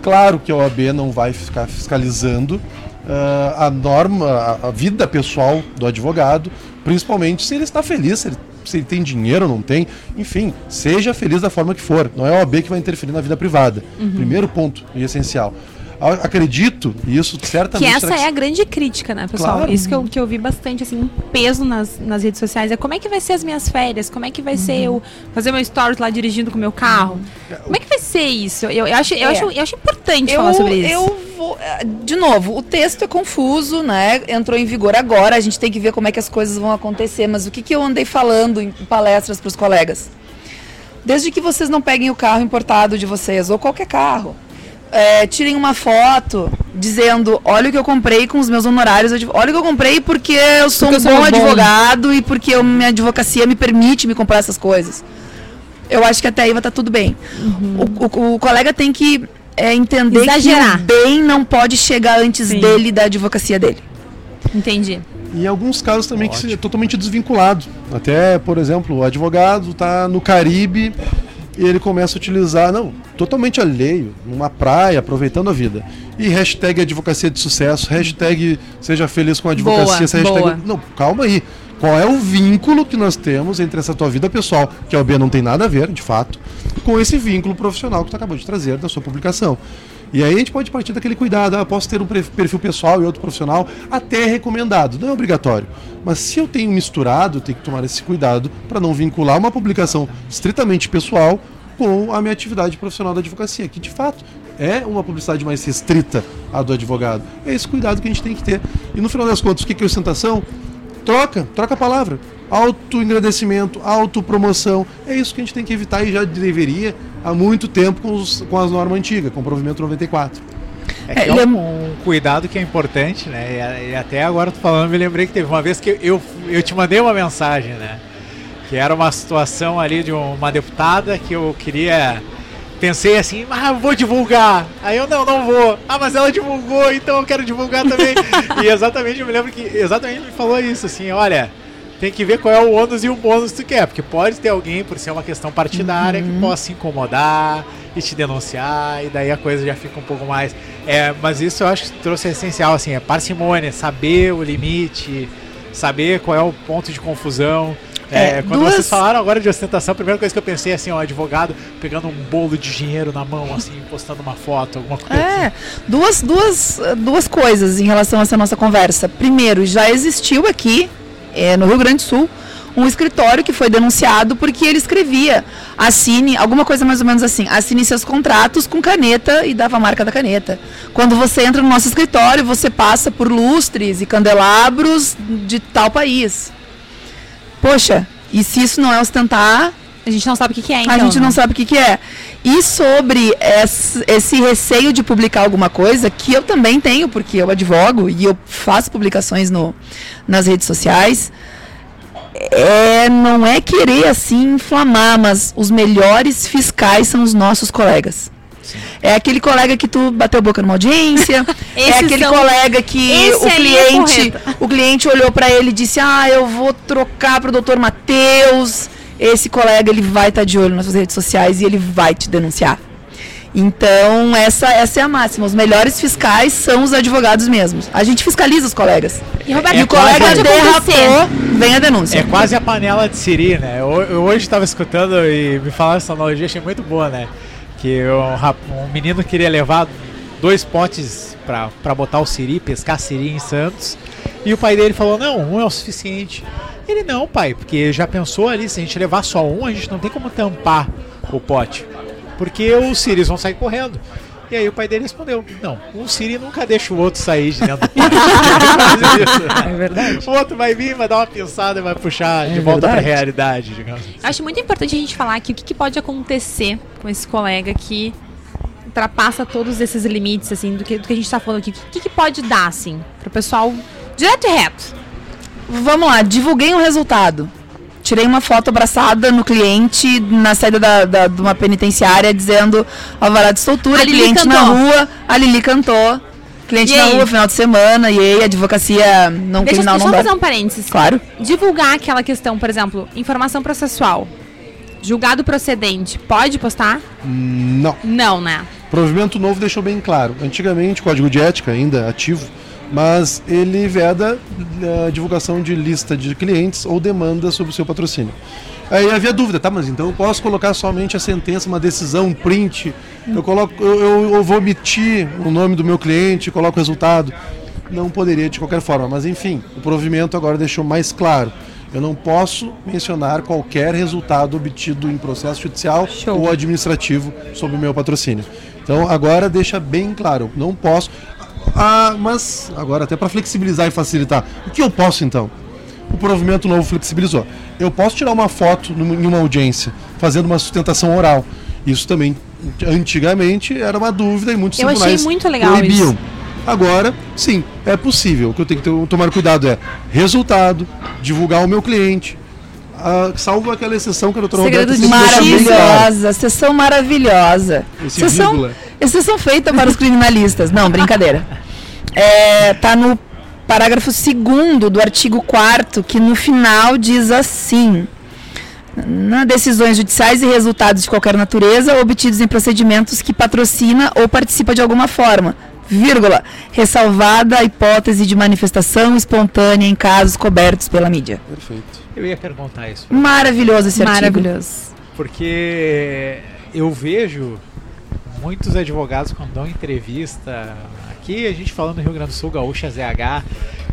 D: claro que a OAB não vai ficar fiscalizando ah, a norma, a, a vida pessoal do advogado, principalmente se ele está feliz, se ele, se ele tem dinheiro ou não tem, enfim, seja feliz da forma que for. Não é a OAB que vai interferir na vida privada. Primeiro ponto e essencial. Acredito, e isso certamente.
B: Que essa é a grande crítica, né, pessoal?
D: Claro.
B: Isso que eu, que eu vi bastante, assim, um peso nas, nas redes sociais. É como é que vai ser as minhas férias? Como é que vai ser
C: Uhum.
B: eu fazer meu stories lá dirigindo com o meu carro? Como é que vai ser isso? Eu, eu, acho, eu,
C: É.
B: acho, eu acho importante falar sobre isso.
C: Eu vou. eh, De novo, o texto é confuso, né? Entrou em vigor agora, a gente tem que ver como é que as coisas vão acontecer. Mas o que, que eu andei falando em palestras para os colegas? Desde que vocês não peguem o carro importado de vocês, ou qualquer carro, eh, tirem uma foto dizendo: olha o que eu comprei com os meus honorários. Olha o que eu comprei porque eu sou
B: Porque
C: um
B: eu sou
C: bom
B: bom."
C: advogado e porque eu- minha advocacia me permite me comprar essas coisas. Eu acho que até aí vai estar tudo bem. O, o- o colega tem que é, entender
B: Exagerar.
C: que o bem não pode chegar antes
B: Sim.
C: dele da advocacia dele.
B: Entendi.
D: E em alguns casos também que é totalmente desvinculado. Até, por exemplo, o advogado está no Caribe e ele começa a utilizar, não, totalmente alheio, numa praia, aproveitando a vida. E hashtag advocacia de sucesso, hashtag seja feliz com a advocacia,
B: Boa,
D: hashtag. Não, calma aí. Qual é o vínculo que nós temos entre essa tua vida pessoal, que a OB não tem nada a ver, de fato, com esse vínculo profissional que tu acabou de trazer da sua publicação. E aí a gente pode partir daquele cuidado, ah, posso ter um perfil pessoal e outro profissional, até recomendado, não é obrigatório. Mas se eu tenho misturado, tenho que tomar esse cuidado para não vincular uma publicação estritamente pessoal com a minha atividade profissional da advocacia, que de fato é uma publicidade mais restrita à do advogado. É esse cuidado que a gente tem que ter. E no final das contas, o que é ostentação? Troca, troca a palavra. Auto-engrandecimento, autopromoção. É isso que a gente tem que evitar e já deveria há muito tempo com, os, com as normas antigas, com o provimento 94.
A: É, é, é um, um, cuidado que é importante, né? E, e até agora tô falando, me lembrei que teve uma vez que eu, eu te mandei uma mensagem, né? Que era uma situação ali de uma deputada que eu queria pensei assim, ah, eu vou divulgar. Aí eu, não, não vou. Ah, mas ela divulgou, então eu quero divulgar também. e exatamente, eu me lembro que exatamente me falou isso, assim, olha, tem que ver qual é o ônus e o bônus que tu quer, porque pode ter alguém, por ser uma questão partidária, uhum. que possa se incomodar e te denunciar, e daí a coisa já fica um pouco mais. É, mas isso eu acho que trouxe essencial, assim, é parcimônia, saber o limite, saber qual é o ponto de confusão. É, é, quando duas... vocês falaram agora de ostentação, a primeira coisa que eu pensei assim, ó, advogado pegando um bolo de dinheiro na mão, assim, postando uma foto, alguma coisa.
C: É, assim. duas, duas, duas coisas em relação a essa nossa conversa. Primeiro, já existiu aqui, é, no Rio Grande do Sul, um escritório que foi denunciado porque ele escrevia assine, alguma coisa mais ou menos assim, assine seus contratos com caneta e dava a marca da caneta. Quando você entra no nosso escritório, você passa por lustres e candelabros de tal país. Poxa, e se isso não é ostentar.
B: A gente não sabe o que, que é, então.
C: A gente não né? sabe o que, que é. E sobre esse, receio de publicar alguma coisa, que eu também tenho, porque eu advogo e eu faço publicações no, nas redes sociais, é, não é querer assim inflamar, mas os melhores fiscais são os nossos colegas. É aquele colega que tu bateu boca numa audiência. é aquele são... colega que o é cliente, é o cliente olhou para ele e disse: "Ah, eu vou trocar para o doutor Matheus". Esse colega ele vai estar tá de olho nas suas redes sociais e ele vai te denunciar. Então, essa, essa é a máxima. Os melhores fiscais são os advogados mesmos. A gente fiscaliza os colegas.
B: E, Roberto,
C: é,
B: o colega derrapou,
C: vem a denúncia.
A: É quase a panela de siri, né? Eu, eu hoje estava escutando e me falaram essa analogia, achei muito boa, né? que um, um menino queria levar dois potes para botar o siri, pescar siri em Santos. E o pai dele falou: Não, um é o suficiente. Ele não, pai, porque já pensou ali, se a gente levar só um, a gente não tem como tampar o pote. Porque os siris vão sair correndo. E aí o pai dele respondeu: Não, um Siri nunca deixa o outro sair de dentro do pote. é verdade. O outro vai vir, vai dar uma pensada e vai puxar é de volta para a realidade, digamos. Assim.
B: Acho muito importante a gente falar aqui o que, que pode acontecer com esse colega que ultrapassa todos esses limites, assim, do que, do que a gente está falando aqui. O que, que pode dar, assim, para o pessoal direto e reto?
C: Vamos lá, divulguei um resultado. Tirei uma foto abraçada no cliente na saída da, da, de uma penitenciária dizendo alvará de soltura, cliente cantou. na rua, a Lili cantou. Cliente e na aí? rua, final de semana, e aí, advocacia não
B: Deixa,
C: criminal
B: deixa
C: não
B: dá. fazer um parênteses.
C: Claro.
B: Divulgar aquela questão, por exemplo, informação processual. Julgado procedente, pode postar?
D: Não.
B: Não, né?
D: Provimento novo deixou bem claro. Antigamente, código de ética ainda ativo, mas ele veda a divulgação de lista de clientes ou demanda sobre o seu patrocínio. Aí havia dúvida, tá? Mas então eu posso colocar somente a sentença, uma decisão, um print. Eu coloco, eu, eu vou omitir o nome do meu cliente, coloco o resultado. Não poderia de qualquer forma, mas enfim, o provimento agora deixou mais claro. Eu não posso mencionar qualquer resultado obtido em processo judicial Show. ou administrativo sobre o meu patrocínio. Então agora deixa bem claro, não posso. Ah, mas agora até para flexibilizar e facilitar, o que eu posso então? O provimento novo flexibilizou. Eu posso tirar uma foto em uma audiência fazendo uma sustentação oral. Isso também antigamente era uma dúvida e muitos
B: eu
C: tribunais
B: achei muito legal
D: proibiam.
B: Isso.
D: Agora, sim, é possível. O que eu tenho que tomar cuidado é resultado, divulgar o meu cliente, Uh, salvo aquela exceção que a doutora
C: Segredo Roberta maravilhosa, sessão maravilhosa.
D: Esse
C: sessão,
D: vírgula.
C: exceção feita para os criminalistas. Não, brincadeira. É, tá no parágrafo 2 do artigo 4 que no final diz assim: na decisões judiciais e resultados de qualquer natureza obtidos em procedimentos que patrocina ou participa de alguma forma, vírgula, ressalvada a hipótese de manifestação espontânea em casos cobertos pela mídia.
D: Perfeito.
A: Eu ia perguntar isso.
C: Maravilhoso esse artigo.
B: Maravilhoso.
A: Porque eu vejo muitos advogados quando dão entrevista. Aqui a gente falando no Rio Grande do Sul, Gaúcha ZH,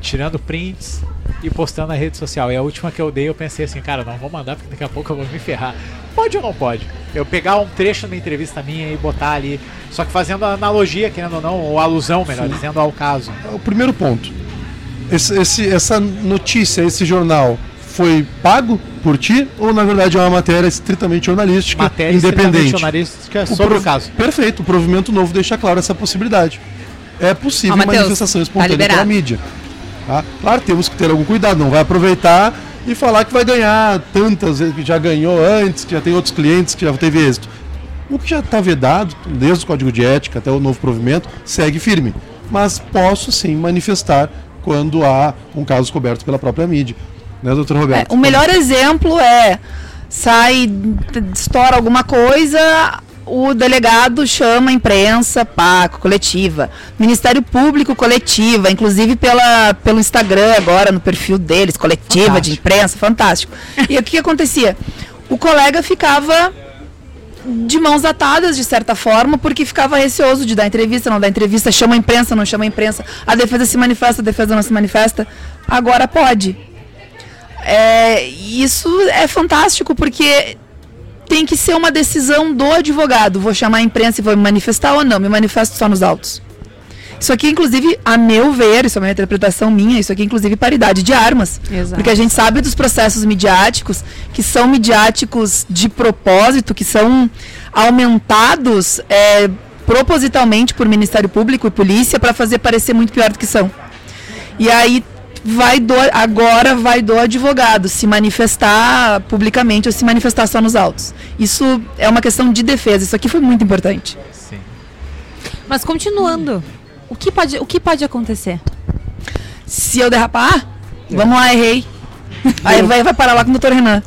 A: tirando prints e postando na rede social. E a última que eu dei, eu pensei assim, cara, não vou mandar porque daqui a pouco eu vou me ferrar. Pode ou não pode? Eu pegar um trecho da entrevista minha e botar ali, só que fazendo a analogia, querendo ou não, ou alusão, melhor
D: Sim.
A: dizendo, ao caso.
D: O primeiro ponto. Esse, esse- essa notícia, esse jornal, foi pago por ti ou na verdade é uma matéria estritamente jornalística,
A: Matéria
D: independente?
A: jornalística
D: O
A: sobre
D: prov-
A: o caso.
D: Perfeito, o provimento novo deixa claro essa possibilidade. É possível
B: Matheus,
D: manifestação
B: tá
D: espontânea pela
B: liberado.
D: mídia. Tá? Claro, temos que ter algum cuidado, não vai aproveitar e falar que vai ganhar tantas vezes que já ganhou antes, que já tem outros clientes que já teve êxito. O que já está vedado, desde o Código de Ética até o novo provimento, segue firme. Mas posso sim manifestar quando há um caso coberto pela própria mídia. Né, doutor
C: É,
D: Roberto?
C: o melhor exemplo é sai, estoura alguma coisa, o delegado chama a imprensa, PAC, coletiva, Ministério Público, coletiva, inclusive pela, pelo Instagram agora, no perfil deles, coletiva de
A: Fantástico.
C: imprensa, fantástico. E o que, que acontecia? O colega ficava de mãos atadas, de certa forma, porque ficava receoso de dar entrevista, não dar entrevista, chama a imprensa, não chama a imprensa, a defesa se manifesta, a defesa não se manifesta. Agora pode. É, isso é fantástico porque tem que ser uma decisão do advogado. Vou chamar a imprensa e vou me manifestar ou não? Me manifesto só nos autos. Isso aqui, inclusive, a meu ver, isso é uma interpretação minha, isso aqui, inclusive, paridade de armas.
B: Exato.
C: Porque a gente sabe dos processos midiáticos, que são midiáticos de propósito, que são aumentados é, propositalmente por Ministério Público e polícia para fazer parecer muito pior do que são. E aí vai do, agora vai do advogado se manifestar publicamente ou se manifestar só nos autos. Isso é uma questão de defesa. Isso aqui foi muito importante.
A: Sim.
B: Mas continuando, o que pode, o que pode acontecer?
C: Se eu derrapar, vamos lá, errei. Aí vai, vai parar lá com o doutor Renan.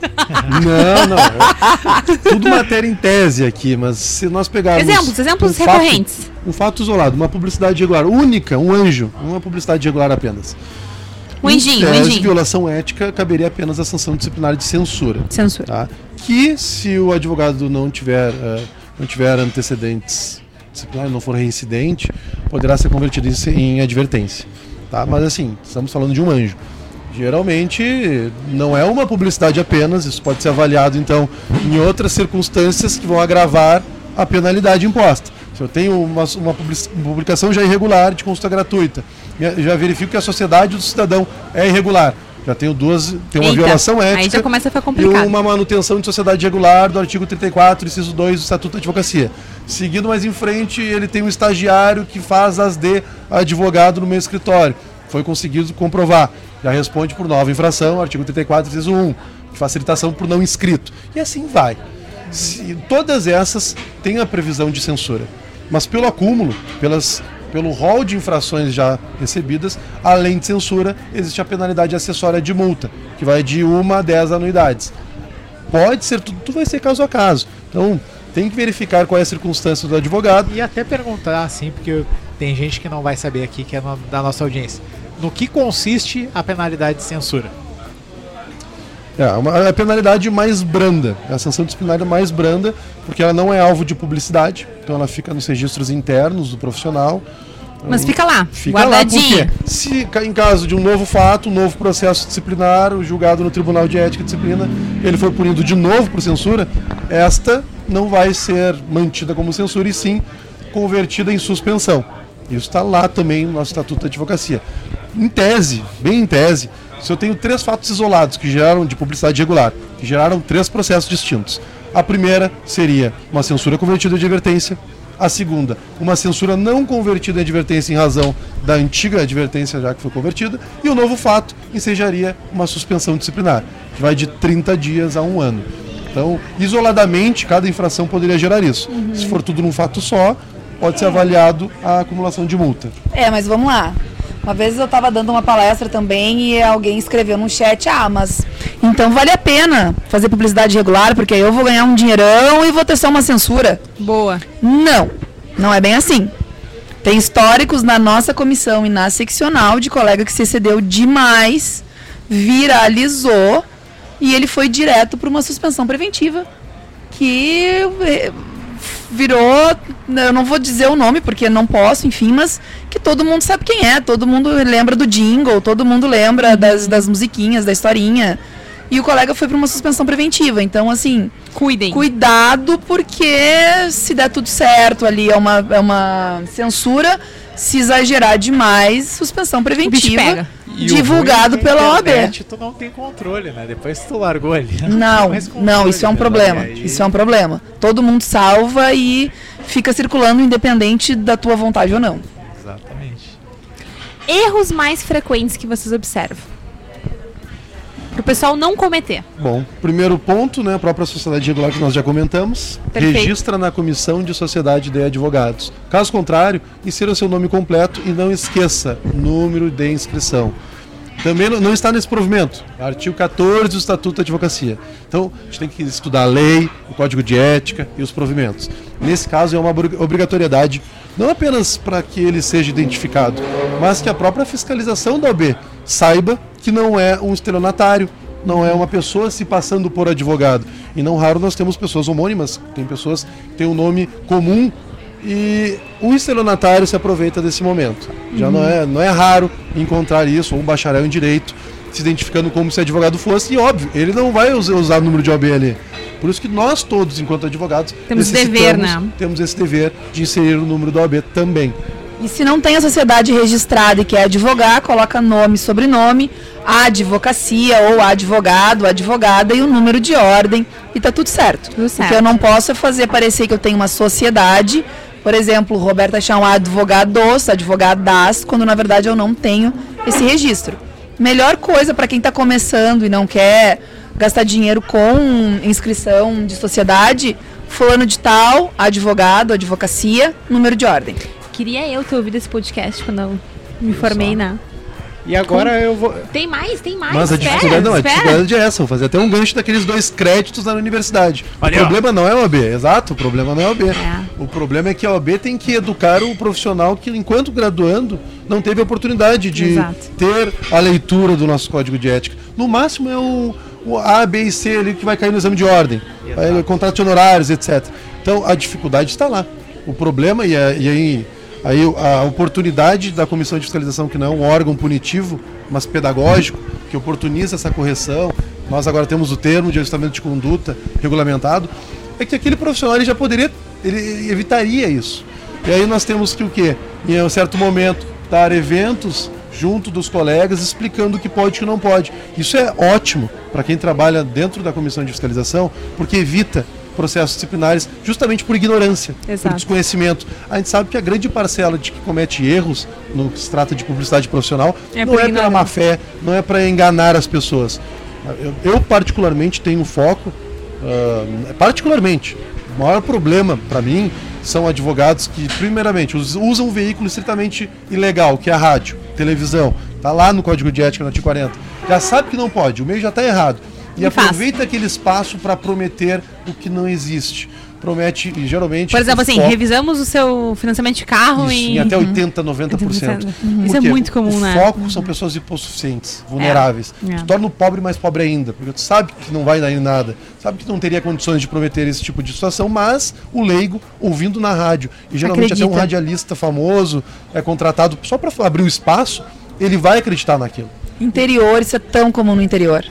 D: Não, não. é tudo matéria em tese aqui, mas se nós pegarmos.
B: Exemplos, exemplos
D: um fato-
B: recorrentes.
D: um fato isolado, uma publicidade irregular, única, um anjo, uma publicidade irregular apenas.
B: Um um
D: tese,
B: anjinho.
D: violação ética caberia apenas a sanção disciplinar de censura.
B: Censura.
D: Tá? Que se o advogado não tiver, eh, não tiver antecedentes disciplinares, não for reincidente, poderá ser convertido em, em advertência. Tá? Mas assim, estamos falando de um anjo. Geralmente não é uma publicidade apenas, isso pode ser avaliado então em outras circunstâncias que vão agravar a penalidade imposta. Se eu tenho uma, uma publicação já irregular de consulta gratuita, e já verifico que a sociedade do cidadão é irregular, já tenho duas, tem uma
B: Eita,
D: violação ética
B: Aí já começa a ficar
D: e
B: complicado.
D: uma manutenção de sociedade regular do artigo 34, inciso 2 do Estatuto da Advocacia. Seguindo mais em frente, ele tem um estagiário que faz as de advogado no meu escritório. Foi conseguido comprovar. Já responde por nova infração, artigo 34, inciso 1, de facilitação por não inscrito. E assim vai. Se- todas essas têm a previsão de censura. Mas pelo acúmulo, pelas, pelo rol de infrações já recebidas, além de censura, existe a penalidade acessória de multa, que vai de 1 a 10 anuidades. Pode ser, tudo, tudo vai ser caso a caso. Então, tem que verificar qual é a circunstância do advogado.
A: E até perguntar, assim, porque tem gente que não vai saber aqui, que é da nossa audiência. No que consiste a penalidade de censura?
D: É, uma, a penalidade mais branda, é a sanção disciplinar mais branda, porque ela não é alvo de publicidade, então ela fica nos registros internos do profissional.
B: Mas fica lá,
D: Fica lá, por
B: guardadinho.
D: quê? Se em caso de um novo fato, um novo processo disciplinar, o julgado no Tribunal de Ética e Disciplina, ele for punido de novo por censura, esta não vai ser mantida como censura e sim convertida em suspensão. Isso está lá também no nosso Estatuto da Advocacia. Em tese, bem em tese, se eu tenho três fatos isolados que geraram de publicidade irregular, que geraram três processos distintos. A primeira seria uma censura convertida em advertência, a segunda, uma censura não convertida em advertência em razão da antiga advertência já que foi convertida. E o novo fato ensejaria uma suspensão disciplinar, que vai de 30 dias a um ano. Então, isoladamente, cada infração poderia gerar isso. Se for tudo num fato só, pode ser avaliado a acumulação de multa.
C: É, mas vamos lá. Uma vez eu estava dando uma palestra também e alguém escreveu no chat, ah, mas então vale a pena fazer publicidade regular, porque aí eu vou ganhar um dinheirão e vou ter só uma censura.
B: Boa.
C: Não, não é bem assim. Tem históricos na nossa comissão e na seccional de colega que se excedeu demais, viralizou e ele foi direto para uma suspensão preventiva. Que eh, virou, eu não vou dizer o nome porque não posso, enfim, mas que todo mundo sabe quem é, todo mundo lembra do jingle, todo mundo lembra das, das musiquinhas, da historinha. E o colega foi para uma suspensão preventiva. Então, assim,
B: Cuidem.
C: cuidado, porque se der tudo certo ali, é uma, é uma censura. Se exagerar demais, suspensão
B: bicho
C: preventiva.
B: pega.
A: E o
C: Divulgado
A: ruim é
C: pela OAB.
A: Tu não tem controle, né? Depois tu largou ali.
C: Não,
A: controle,
C: não, isso é um
A: né?
C: problema.
A: Aí-
C: Isso é um problema. Todo mundo salva e fica circulando independente da tua vontade ou não.
A: Exatamente.
B: Erros mais frequentes que vocês observam. Pro pessoal não cometer.
D: Bom, primeiro ponto, né, a própria sociedade regular que nós já comentamos,
B: Perfeito.
D: registra na comissão de sociedade de advogados. Caso contrário, insira seu nome completo e não esqueça número de inscrição. Também não- está nesse provimento, artigo 14 do Estatuto da Advocacia. Então, a gente tem que estudar a lei, o código de ética e os provimentos. Nesse caso, é uma obri- obrigatoriedade, não apenas para que ele seja identificado, mas que a própria fiscalização da OB saiba que não é um estelionatário, não é uma pessoa se passando por advogado. E não raro nós temos pessoas homônimas, tem pessoas que têm um nome comum e o estelionatário se aproveita desse momento. Já não, é, não é raro encontrar isso, ou um bacharel em direito se identificando como se advogado fosse, e óbvio, ele não vai us- usar o número de OAB ali. Por isso que nós todos, enquanto advogados,
B: Temos dever, né?
D: Temos esse dever de inserir o número do OAB também.
C: E se não tem a sociedade registrada e quer advogar, coloca nome, sobrenome, a advocacia ou advogado, advogada e o número de ordem e tá tudo certo.
B: Tudo
C: O
B: certo.
C: que eu não posso é fazer parecer que eu tenho uma sociedade, por exemplo, Roberta Chão advogados, advogadas, quando na verdade eu não tenho esse registro. Melhor coisa para quem está começando e não quer gastar dinheiro com inscrição de sociedade, fulano de tal, advogado, advocacia, número de ordem.
B: Queria eu ter ouvido esse podcast quando eu me formei, né?
A: E agora eu vou.
B: Tem mais, tem mais.
D: Mas a
B: espera,
D: dificuldade não, a
B: espera.
D: dificuldade é essa, vou fazer até um gancho daqueles dois créditos na universidade.
A: Ali,
D: o
A: ó.
D: problema não é a OAB, exato, o problema não é a OAB.
B: É.
D: O problema é que a OAB tem que educar o profissional que, enquanto graduando, não teve a oportunidade de
B: Exato.
D: ter a leitura do nosso código de ética. No máximo é o, o A, B e C ali que vai cair no exame de ordem,
A: Exato.
D: vai, contratos de honorários, etc. Então a dificuldade está lá. O problema, e, a- e aí, aí a oportunidade da comissão de fiscalização, que não é um órgão punitivo, mas pedagógico, que oportuniza essa correção, nós agora temos o termo de ajustamento de conduta regulamentado, é que aquele profissional ele já poderia, ele evitaria isso. E aí nós temos que o quê? Em um certo momento, dar eventos junto dos colegas explicando o que pode e o que não pode. Isso é ótimo para quem trabalha dentro da comissão de fiscalização, porque evita processos disciplinares justamente por ignorância,
B: Exato.
D: por desconhecimento. A gente sabe que a grande parcela de que comete erros no que se trata de publicidade profissional
B: É
D: não é pela má fé, não é para enganar as pessoas. Eu, eu, particularmente tenho foco, ah, particularmente, o maior problema para mim são advogados que, primeiramente, us- usam um veículo estritamente ilegal, que é a rádio, televisão, tá lá no Código de Ética, no artigo 40. Já sabe que não pode, o meio já está errado. E
B: E faz.
D: aproveita aquele espaço para prometer o que não existe. Promete, e geralmente.
B: Por exemplo,
D: o
B: assim,
D: foco-
B: revisamos o seu financiamento de carro
D: isso,
B: e.
D: em até 80, 90%.
B: Uhum. Isso é muito comum,
D: o
B: né?
D: foco são pessoas hipossuficientes, vulneráveis.
B: É.
D: Tu torna o pobre mais pobre ainda, porque tu sabe que não vai dar em nada, sabe que não teria condições de prometer esse tipo de situação, mas o leigo, ouvindo na rádio, e geralmente até um
B: Acredita.
D: radialista famoso é contratado só para abrir o espaço, ele vai acreditar naquilo.
C: Interior, isso é tão comum no interior.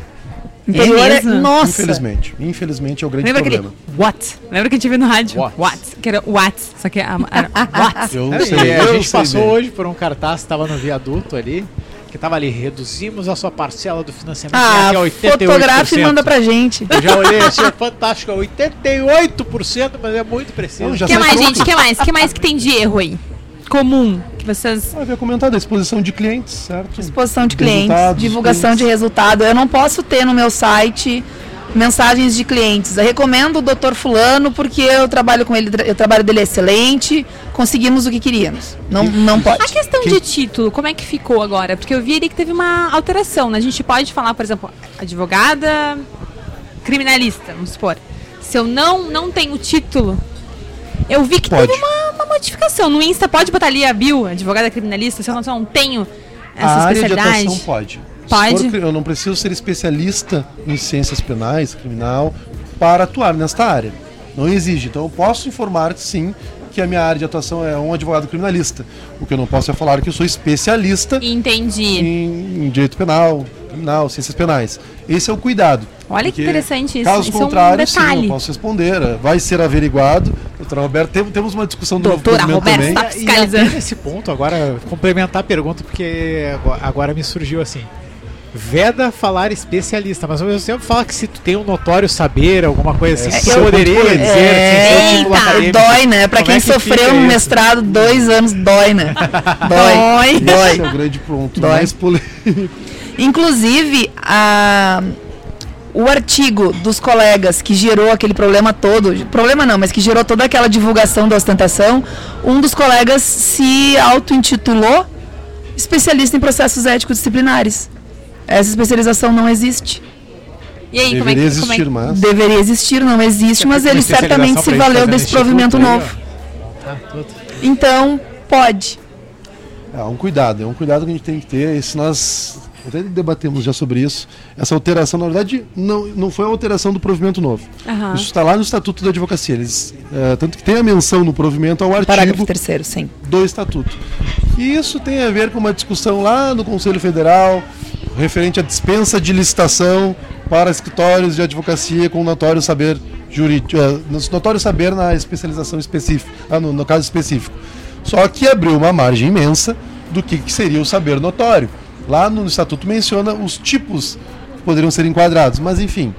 C: Interior é,
B: mesmo?
C: nossa.
D: Infelizmente. Infelizmente é o grande
B: Lembra aquele
D: problema.
B: What? Lembra que a gente viu no rádio?
A: What?
B: Que era What. Só que a- era What.
D: Eu
A: É,
D: sei,
A: e a gente passou
D: bem.
A: hoje por um cartaz que estava no viaduto ali, que tava ali, reduzimos a sua parcela do financiamento
C: Ah,
A: até 88%.
C: fotografa e manda pra gente.
A: Eu já olhei assim, é fantástico, é 88%, mas é muito preciso.
D: Não,
B: O que mais, gente? O que mais? O que mais que tem de erro aí? Comum. Que vocês.
D: Eu havia comentado a exposição de clientes, certo?
C: Exposição de clientes,
D: Resultados,
C: divulgação de
D: clientes.
C: resultado. Eu não posso ter no meu site mensagens de clientes. Eu recomendo o doutor fulano porque eu trabalho com ele, o trabalho dele é excelente, conseguimos o que queríamos. Não, não
B: A
C: pode.
B: questão de título, como é que ficou agora? Porque eu vi ali que teve uma alteração, né? A gente pode falar, por exemplo, advogada criminalista, vamos supor. Se eu não, não tenho título, eu vi que
D: Pode.
B: teve uma, uma modificação. No Insta pode botar ali a bio, advogada criminalista, se eu não, se eu não tenho essa
D: a área de
B: especialidade.
D: atuação pode.
B: Pode.
D: for eu não preciso ser especialista em ciências penais, criminal, para atuar nesta área. Não exige. Então eu posso informar sim que a minha área de atuação é um advogado criminalista. O que eu não posso é falar que eu sou especialista
B: Entendi.
D: em, em direito penal, criminal, ciências penais. Esse é o cuidado.
B: Olha que interessante isso.
D: Caso
B: Isso é um
D: contrário, sim, eu posso responder. Vai ser averiguado. Doutora Roberto, tem- temos uma discussão do novo
B: Doutora Roberta.
D: também.
B: Tá
A: E
B: fiscalizando.
A: até nesse ponto, agora, complementar a pergunta, porque agora, agora me surgiu assim. Veda falar especialista, mas ao mesmo tempo fala que se tu tem um notório saber, alguma coisa assim,
D: É,
A: tu
D: eu-
A: poderia
D: é,
A: dizer assim, seu título
B: Eita,
A: acadêmico.
C: Dói, né? Pra
A: Como
C: quem
A: é que
C: sofreu um
A: isso?
C: mestrado dois anos, dói, né?
B: Dói.
C: Dói.
D: Esse é o grande ponto.
C: Dói.
D: Mais polêmico.
C: Inclusive, a, o artigo dos colegas que gerou aquele problema todo, problema não, mas que gerou toda aquela divulgação da ostentação, um dos colegas se auto-intitulou especialista em processos éticos disciplinares. Essa especialização não existe.
B: E aí, como é
D: Deveria
B: que. Como é
D: existir,
B: que...
D: mas.
C: Deveria existir, não existe, mas
A: Uma
C: ele certamente se valeu desse provimento
A: aí,
C: novo.
A: Tá.
C: Então, pode.
D: É um cuidado, é um cuidado que a gente tem que ter. E se nós até debatemos já sobre isso, essa alteração, na verdade, não, não foi a alteração do provimento novo.
B: Aham.
D: Isso está lá no Estatuto da Advocacia. Eles, é, tanto que tem a menção no provimento ao
C: Parágrafo
D: artigo
C: terceiro, sim.
D: do Estatuto. E isso tem a ver com uma discussão lá no Conselho Federal, referente à dispensa de licitação para escritórios de advocacia com notório saber jurídico, eh, notório saber na especialização específica, ah, no, no caso específico. Só que abriu uma margem imensa do que, que seria o saber notório. Lá no Estatuto menciona os tipos que poderiam ser enquadrados, mas enfim,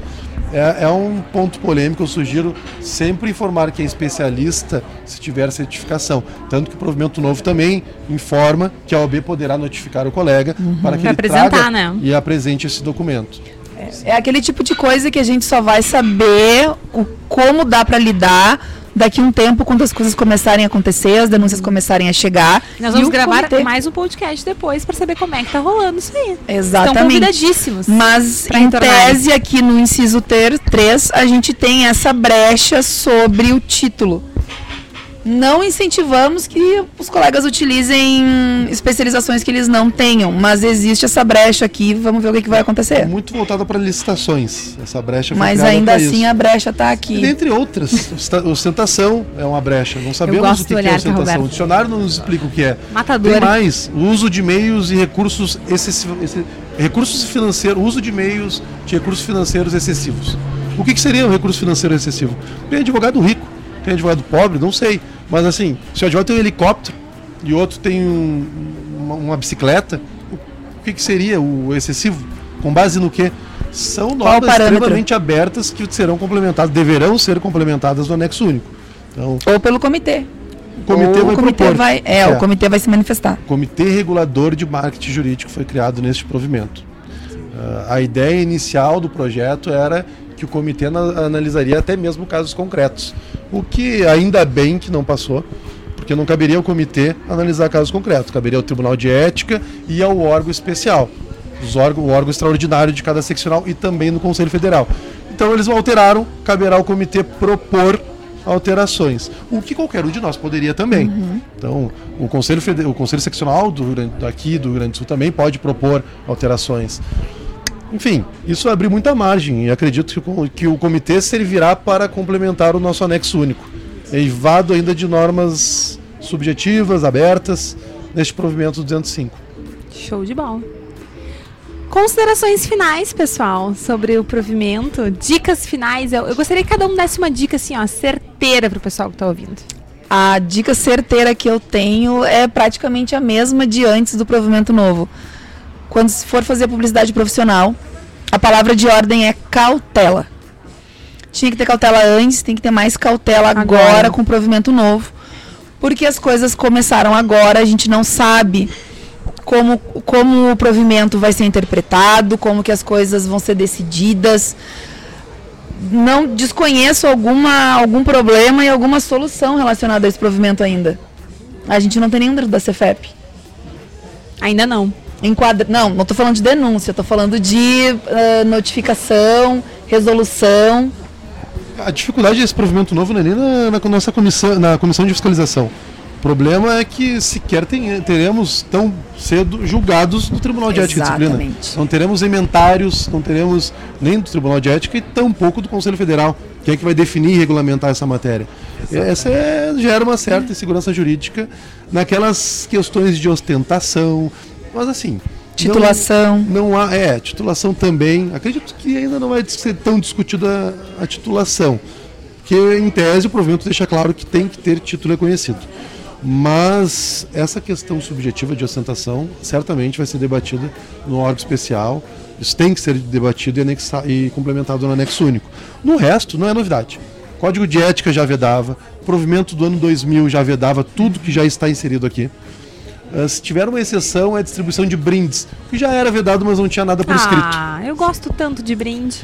D: é, é um ponto polêmico. Eu sugiro sempre informar que é especialista se tiver certificação. Tanto que o provimento novo também informa que a OAB poderá notificar o colega para que
B: Pra
D: ele
B: apresentar,
D: traga
B: né?
D: e apresente esse documento.
C: É aquele tipo de coisa que a gente só vai saber o, como dá pra lidar daqui a um tempo, quando as coisas começarem a acontecer, as denúncias começarem a chegar.
B: Nós vamos gravar
C: comitê.
B: mais um podcast depois pra saber como é que tá rolando isso aí. Estão
C: Exatamente.
B: convidadíssimos.
C: Mas, em tese, aqui no inciso ter 3, a gente tem essa brecha sobre o título. Não incentivamos que os colegas utilizem especializações que eles não tenham, mas existe essa brecha aqui, vamos ver o que, que vai
D: É
C: acontecer.
D: muito voltada para licitações. Essa brecha foi
C: Mas ainda assim
D: isso.
C: a brecha está
D: E
C: aqui.
D: dentre outras, ostentação é uma brecha. Não sabemos o que é
B: olhar,
D: ostentação. O dicionário não nos explica o que é.
B: Matador.
D: Tem mais, o uso de meios e recursos excessivos. recursos financeiros, uso de meios de recursos financeiros excessivos. O que, que seria um recurso financeiro excessivo? Tem advogado rico, tem advogado pobre, não sei. Mas assim, se o advogado tem um helicóptero e outro tem um- uma, uma bicicleta, o que, que seria o excessivo? Com base no quê? São normas extremamente abertas que serão complementadas, deverão ser complementadas no anexo único. Então,
C: Ou pelo comitê.
D: o comitê vai
C: o comitê vai, é,
D: É.
C: o comitê vai se manifestar.
D: O Comitê Regulador de Marketing Jurídico foi criado neste provimento. Ah, a ideia inicial do projeto era que o comitê ana- analisaria até mesmo casos concretos. O que ainda bem que não passou, porque não caberia ao comitê analisar casos concretos, caberia ao Tribunal de Ética e ao órgão especial, os órgão, o órgão extraordinário de cada seccional e também no Conselho Federal. Então eles alteraram, caberá ao comitê propor alterações, o que qualquer um de nós poderia também. Então, o Conselho, Fede- o Conselho Seccional do, Rio Grande- aqui do Rio Grande do Sul também pode propor alterações. Enfim, isso abre muita margem e acredito que, o que o comitê servirá para complementar o nosso anexo único, eivado ainda de normas subjetivas, abertas, neste provimento 205.
B: Show de bola. Considerações finais, pessoal, sobre o provimento. Dicas finais. Eu, eu gostaria que cada um desse uma dica assim, ó, certeira pro pessoal que tá ouvindo.
C: A dica certeira que eu tenho é praticamente a mesma de antes do provimento novo. Quando se for fazer publicidade profissional, a palavra de ordem é cautela. Tinha que ter cautela antes, tem que ter mais cautela agora,
B: Agora.
C: com o provimento novo. Porque as coisas começaram agora, a gente não sabe como, como o provimento vai ser interpretado, como que as coisas vão ser decididas. Não desconheço alguma, algum problema e alguma solução relacionada a esse provimento ainda. A gente não tem nenhum da Cefep.
B: Ainda não.
C: Enquadra... Não, não estou falando de denúncia, estou falando de ah, notificação, resolução.
D: A dificuldade desse provimento novo não é nem na, na nossa comissão, na comissão de fiscalização. problema é que sequer tem, teremos tão cedo julgados do Tribunal de Ética e Disciplina.
C: Exatamente.
D: Não teremos ementários, não teremos nem do Tribunal de Ética e tampouco do Conselho Federal, que é que vai definir e regulamentar essa matéria. Essa é, gera uma certa insegurança jurídica naquelas questões de ostentação, mas assim.
C: Titulação.
D: Não, não há, é, titulação também. Acredito que ainda não vai ser tão discutida a titulação. Porque, em tese, o provimento deixa claro que tem que ter título reconhecido. Mas essa questão subjetiva de ostentação certamente vai ser debatida no órgão especial. Isso tem que ser debatido e, e complementado no anexo único. No resto, não é novidade. Código de ética já vedava, provimento do ano 2000 já vedava tudo que já está inserido aqui. Uh, se tiver uma exceção, é a distribuição de brindes, que já era vedado, mas não tinha nada por escrito.
B: Ah, eu gosto tanto de brinde.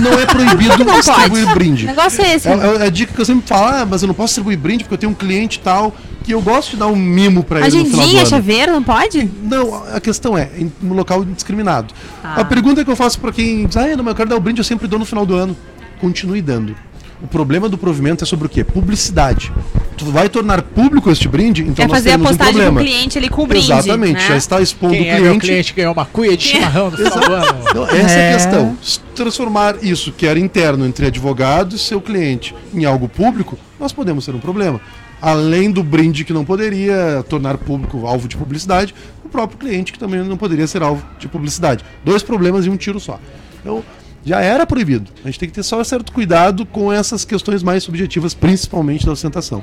D: Não é proibido
B: Não
D: distribuir
B: pode.
D: brinde.
B: O negócio é esse.
D: É, é a dica que eu sempre falo, ah, mas eu não posso distribuir brinde porque eu tenho um cliente tal que eu gosto de dar um mimo para ele no final do ano.
B: chaveiro, não pode?
D: Não, a questão é, em um local indiscriminado.
B: Ah.
D: A pergunta que eu faço para quem diz, ah, não, mas eu quero dar o brinde, eu sempre dou no final do ano. Continue dando. O problema do provimento é sobre o quê? Publicidade. Tu vai tornar público este brinde, então
B: é
D: nós
B: fazer a
D: teremos um
B: postagem do
D: problema.
B: cliente ali com o brinde.
D: Exatamente,
B: né?
D: já está expondo
A: Quem
D: o
A: é
D: cliente.
A: cliente ganhou uma cuia de chimarrão no final do ano.
D: Então, essa é.
C: É.
D: a questão. Se transformar isso, que era interno entre advogado e seu cliente, em algo público, nós podemos ter um problema. Além do brinde que não poderia tornar público alvo de publicidade, o próprio cliente que também não poderia ser alvo de publicidade. Dois problemas e um tiro só. Então, já era proibido. A gente tem que ter só certo cuidado com essas questões mais subjetivas, principalmente da ostentação.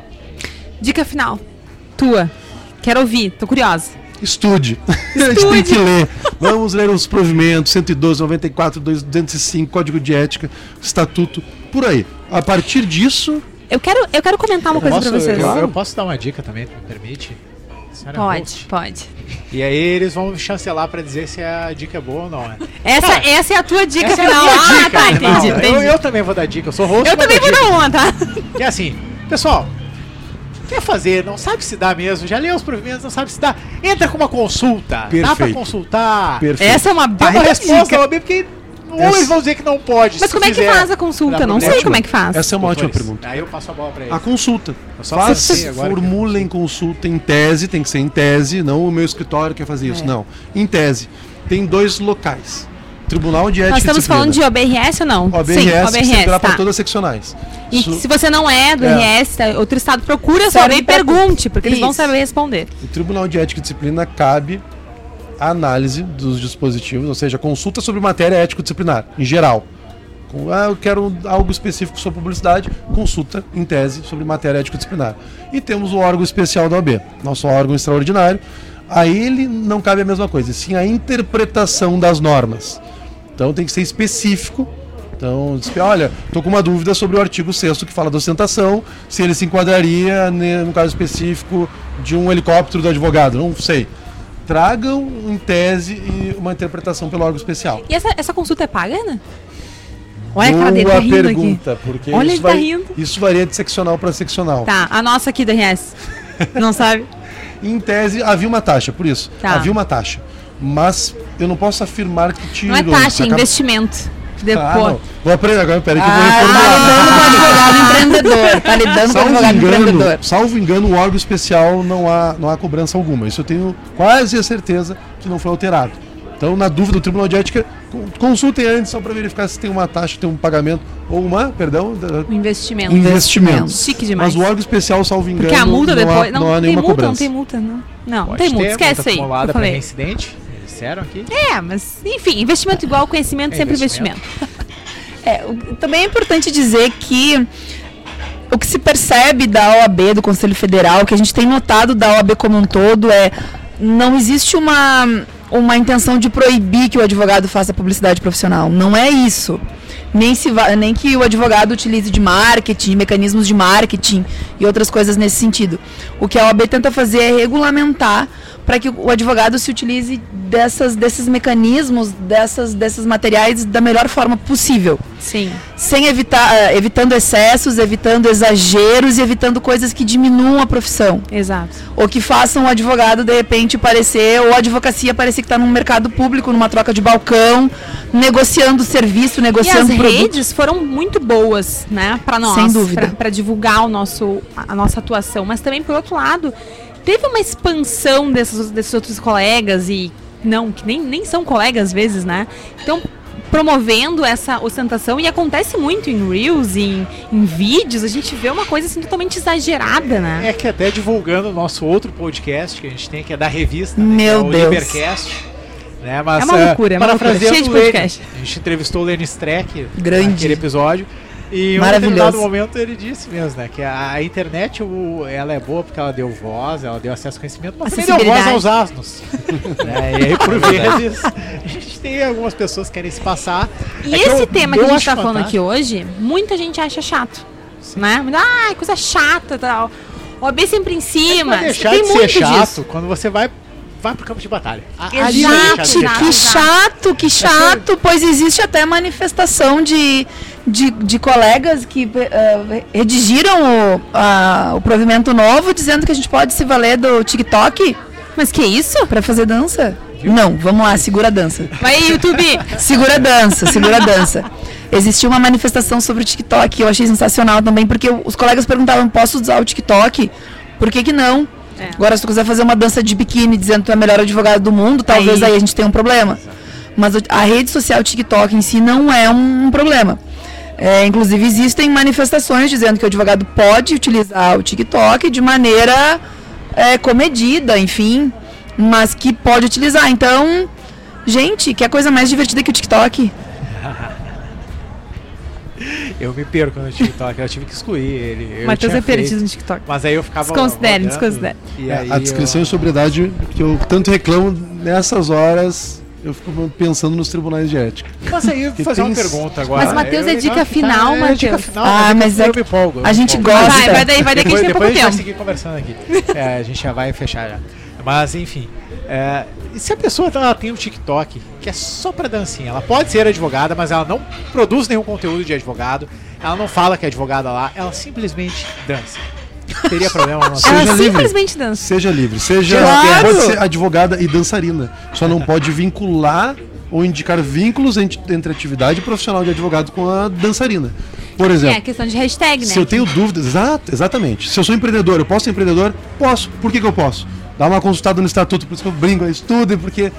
B: Dica final. Tua. Quero ouvir, tô curiosa.
D: Estude. A gente tem que ler. Vamos ler os provimentos, 112, 94, 205, Código de Ética, Estatuto, por aí. A partir disso,
B: Eu quero, eu quero comentar uma
A: Eu
B: coisa pra vocês.
A: eu, eu posso dar uma dica também, se me permite? Senhora é
B: Pode, pode.
A: E aí eles vão chancelar pra dizer se a dica é boa ou não. né?
B: Essa, essa é a tua dica
A: é
B: final.
A: minha
B: ah,
A: dica,
B: tá,
A: não,
B: entendi,
A: eu-
B: entendi.
A: Eu, também vou dar dica, eu sou host.
B: Eu também vou dar uma, tá?
A: Que é assim, pessoal, quer fazer, não sabe se dá mesmo, já leu os provimentos, não sabe se dá, entra com uma consulta. Dá pra
D: Perfeito.
A: consultar.
D: perfeito.
B: Essa é uma baita
A: resposta
B: dica.
A: porque ou
D: Essa-
A: eles vão dizer que não pode.
B: Mas como é que
A: fizer.
B: faz a consulta? Não sei como é que faz.
D: Essa é uma ótima pergunta.
A: Aí eu passo a bola pra eles.
D: A consulta.
A: Eu só
D: Faz, formulem consulta em tese, tem que ser em tese, não o meu escritório quer fazer isso,
B: É.
D: não. Em tese. Tem dois locais. Tribunal de Ética
B: Nós estamos
D: e
B: falando de OBRS ou não?
D: OBRS,
B: Sim,
D: que
B: OBRS,
D: servirá para
B: tá.
D: todas as seccionais.
B: E
D: Isso-
B: se você não é do
D: É.
B: RS, tá, outro estado, procura
C: Serve
B: saber e pergunte, porque eles vão
C: Isso.
B: saber responder.
D: O Tribunal de Ética e Disciplina cabe análise dos dispositivos, ou seja, consulta sobre matéria ético-disciplinar, em geral. Ah, eu quero algo específico sobre publicidade, consulta em tese sobre matéria ético-disciplinar. E temos o órgão especial da OAB, nosso órgão extraordinário. A ele não cabe a mesma coisa, sim a interpretação das normas. Então tem que ser específico. Então, olha, estou com uma dúvida sobre o artigo 6 que fala da ostentação, se ele se enquadraria, no caso específico, de um helicóptero do advogado, não sei. Tragam em tese e uma interpretação pelo órgão especial.
B: E essa, essa consulta é paga, Ana? Olha a cara dele, tá
D: Boa
B: rindo aqui.
D: pergunta, porque
B: Olha,
D: isso,
B: tá rindo.
D: isso varia de seccional para seccional.
B: Tá, a nossa aqui do RS. Não sabe?
D: Em tese, havia uma taxa, por isso.
B: Tá.
D: Havia uma taxa. Mas eu não posso afirmar que tirou.
B: Não é taxa, é investimento.
D: Ah,
B: Depois.
D: não. Vou aprender agora, peraí que eu vou
C: Ah,
D: reformular.
C: tá lidando com advogado empreendedor. Tá lidando com advogado empreendedor.
D: engano, salvo engano, o órgão especial não há, não há cobrança alguma. Isso eu tenho quase a certeza que não foi alterado. Então, na dúvida, o Tribunal de Ética, con- consultem antes só para verificar se tem uma taxa, tem um pagamento ou uma, perdão,
B: Um investimento.
D: investimento.
B: Chique demais.
D: Mas o órgão especial, salvo engano,
B: Porque a multa
D: não,
B: depois.
D: há,
B: Não,
D: não há nenhuma
B: multa,
D: cobrança.
B: não tem multa, não. Não,
A: Pode
B: tem multa, esquece
A: multa
B: aí.
A: acumulada reincidente. Aqui.
B: É, mas enfim, investimento igual, conhecimento,
A: É
B: sempre
A: investimento.
B: investimento.
C: É, o- também é importante dizer que o que se percebe da OAB, do Conselho Federal, o que a gente tem notado da OAB como um todo é não existe uma, uma intenção de proibir que o advogado faça publicidade profissional. Não é isso. Nem, se va- nem que o advogado utilize de marketing, mecanismos de marketing e outras coisas nesse sentido. O que a OAB tenta fazer é regulamentar para que o advogado se utilize dessas, desses mecanismos, dessas, desses materiais da melhor forma possível
B: Sim.
C: sem evitar, eh, evitando excessos, evitando exageros e evitando coisas que diminuam a profissão.
B: Exato.
C: Ou que façam o advogado, de repente, parecer, ou a advocacia parecer que está num mercado público, numa troca de balcão, negociando serviço,
B: E as
C: negociando produto.
B: redes foram muito boas, né, para nós,
C: Sem dúvida.
B: para divulgar o nosso, a nossa atuação, mas também por outro lado, teve uma expansão desses, desses outros colegas e não, que nem, nem são colegas às vezes, né? Então, promovendo essa ostentação e acontece muito em Reels, em, em vídeos, a gente vê uma coisa assim totalmente exagerada, né?
A: É que até divulgando o nosso outro podcast que a gente tem, que é da revista, né,
C: Meu
A: é
C: Deus.
A: o Libercast. Né, mas,
B: É uma
A: eh,
B: loucura, é uma loucura. Cheio de podcast.
A: A gente entrevistou o Lenny Streck
C: Grande.
A: naquele episódio. E em um
C: Maravilhoso.
A: determinado momento ele disse mesmo, né? Que a, internet o- ela é boa porque ela deu voz, ela deu acesso ao conhecimento, mas também deu voz aos asnos. né, E aí, por vezes, a gente tem algumas pessoas que querem se passar.
B: E
A: É que
B: esse
A: eu-
B: tema que a gente
A: acho
B: tá falando aqui hoje, muita gente acha chato. Né? Ah, coisa chata e tal. O AB sempre em cima.
A: Vai deixar
B: Tem
A: de ser
B: muito
A: chato
B: disso.
A: quando você vai, vai pro campo de batalha. A-
B: Exato,
A: ser
C: que chato, que chato, pois existe até manifestação de, de, de colegas que eh, redigiram o, a- o provimento novo dizendo que a gente pode se valer do TikTok
B: Mas que isso?
C: pra fazer dança. Não, vamos lá, segura a dança.
B: Vai YouTube.
C: Segura a dança, segura a dança. Existiu uma manifestação sobre o TikTok, eu achei sensacional também, porque os colegas perguntavam, posso usar o TikTok? Por que que não?
B: É.
C: Agora, se tu quiser fazer uma dança de biquíni dizendo que tu é o melhor advogado do mundo, talvez
B: Aí-
C: aí, a gente tenha um problema. Mas a rede social TikTok em si não é um problema. É, inclusive, existem manifestações dizendo que o advogado pode utilizar o TikTok de maneira é, comedida, enfim, mas que pode utilizar. Então, gente, que coisa mais divertida que o TikTok?
A: Eu me perco no TikTok, eu tive que excluir ele. eu
B: Matheus
A: tinha
B: é perdido
A: feito,
B: no TikTok.
A: Mas aí eu ficava.
B: Desconsidere, desconsidere.
D: É, a descrição
A: eu-
D: e sobriedade que eu tanto reclamo nessas horas, eu fico pensando nos tribunais de ética.
A: Mas aí eu vou fazer uma pergunta agora.
B: Mas, Matheus,
A: Eu-
B: é
A: eu-
B: dica
A: eu-
B: final,
A: é dica
B: Matheus.
A: final,
C: Ah,
A: mas,
C: é que
A: empolgo,
C: a gente gosta.
B: Vai, vai daí, vai daí que a
A: Depois,
B: gente tem pouco
A: a gente vai
B: tempo.
A: seguir conversando aqui. É, a gente já vai fechar já. Mas enfim. é, e se a pessoa ela tem um TikTok que é só pra dancinha, ela pode ser advogada, mas ela não produz nenhum conteúdo de advogado, ela não fala que é advogada lá, ela simplesmente dança. Teria problema não
D: Seja
B: Ela
D: livre.
B: simplesmente dança.
D: Seja livre, seja
C: Claro!
D: pode ser advogada e dançarina. Só não pode vincular ou indicar vínculos entre, entre atividade profissional de advogado com a dançarina. Por
B: É
D: exemplo,
B: a questão de hashtag, né?
D: se eu tenho dúvidas, exato, exatamente. Se eu sou empreendedor, eu posso ser empreendedor? Posso. Por que, que eu posso? Dá uma consultada no estatuto, por isso que eu brinco, estudem, porque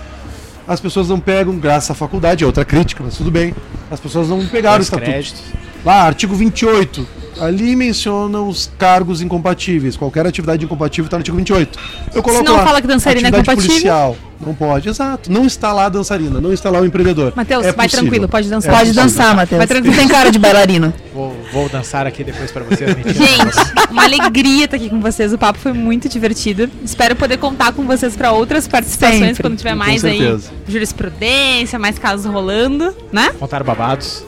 D: as pessoas não pegam, graças à faculdade, é outra crítica, mas tudo bem. As pessoas não pegaram o
A: Dois
D: estatuto.
A: créditos.
D: Lá, artigo 28. Ali menciona os cargos incompatíveis. Qualquer atividade incompatível está no artigo 28. Eu coloco
B: não
D: lá,
B: fala que dançarina é compatível.
D: policial. Não pode, exato. Não está lá a dançarina, não está lá o empreendedor.
B: Matheus,
D: É
B: vai
D: possível.
B: tranquilo, pode dançar.
D: É
C: Pode
D: possível.
C: dançar, Matheus.
B: Vai tranquilo.
C: tem cara de bailarino.
A: Vou, vou dançar aqui depois pra vocês. mentira.
B: Gente, uma alegria estar aqui com vocês. O papo foi muito divertido. Espero poder contar com vocês para outras participações
C: Sempre.
B: quando tiver
D: Com
B: mais aí
D: certeza.
B: jurisprudência, mais casos rolando, né?
A: Contar babados.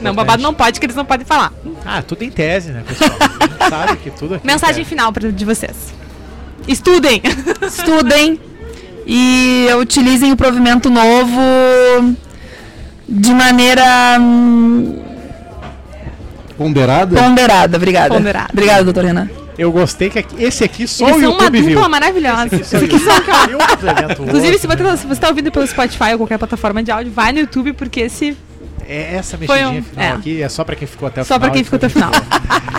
B: Não, babado não pode, que eles não podem falar.
A: Ah, tudo em tese, né, pessoal? A gente sabe que tudo aqui é
B: Mensagem final pra, de vocês. Estudem!
C: Estudem e utilizem o provimento novo de maneira hum,
D: Ponderada?
C: ponderada. Obrigada.
B: Ponderada.
C: Obrigada, doutor Renan.
A: Eu gostei que aqui- esse aqui só
B: Eles
A: o
B: são uma
A: YouTube
B: dupla
A: viu.
B: maravilhosa.
A: Esse aqui só o
B: Inclusive, se você, se você tá ouvindo pelo Spotify ou qualquer plataforma de áudio, vai no YouTube, porque esse
A: É essa
B: Foi
A: mexidinha
B: um-
A: final
B: é.
A: aqui é só pra quem ficou até o
B: Só
A: final.
B: pra quem ficou até o final.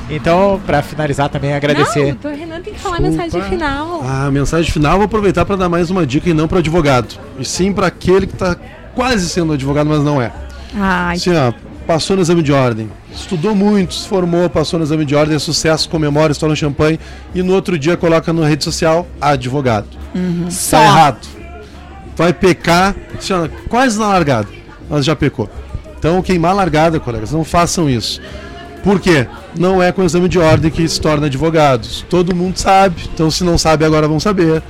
A: Então, pra finalizar também,
B: Não,
A: agradecer.
B: o doutor Renan tem que falar a mensagem final.
D: A Ah, mensagem final, vou aproveitar para dar mais uma dica e não para advogado. E sim para aquele que está quase sendo advogado, mas não é.
B: Ai,
D: Assim, ó, passou no exame de ordem, estudou muito, se formou, passou no exame de ordem, é sucesso, comemora, estoura um champanhe e no outro dia coloca na rede social advogado.
B: só.
D: Tá errado. Vai pecar, assim, ó, quase na largada, mas já pecou. Então, queimar largada, colegas, não façam isso. Por quê? Não é com exame de ordem que se torna advogados. Todo mundo sabe, então se não sabe agora vão saber.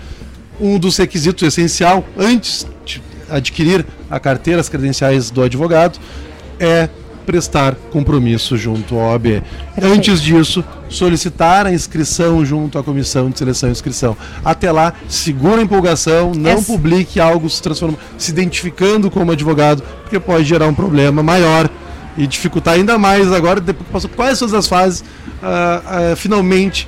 D: Um dos requisitos essencial antes de adquirir a carteira, as credenciais do advogado, é prestar compromisso junto ao OAB. Antes disso, solicitar a inscrição junto à comissão de seleção e inscrição. Até lá, segura a empolgação, não
B: Essa-
D: publique algo se transformando, se identificando como advogado, porque pode gerar um problema maior e dificultar ainda mais agora, depois que passou quase todas as fases, ah, ah, finalmente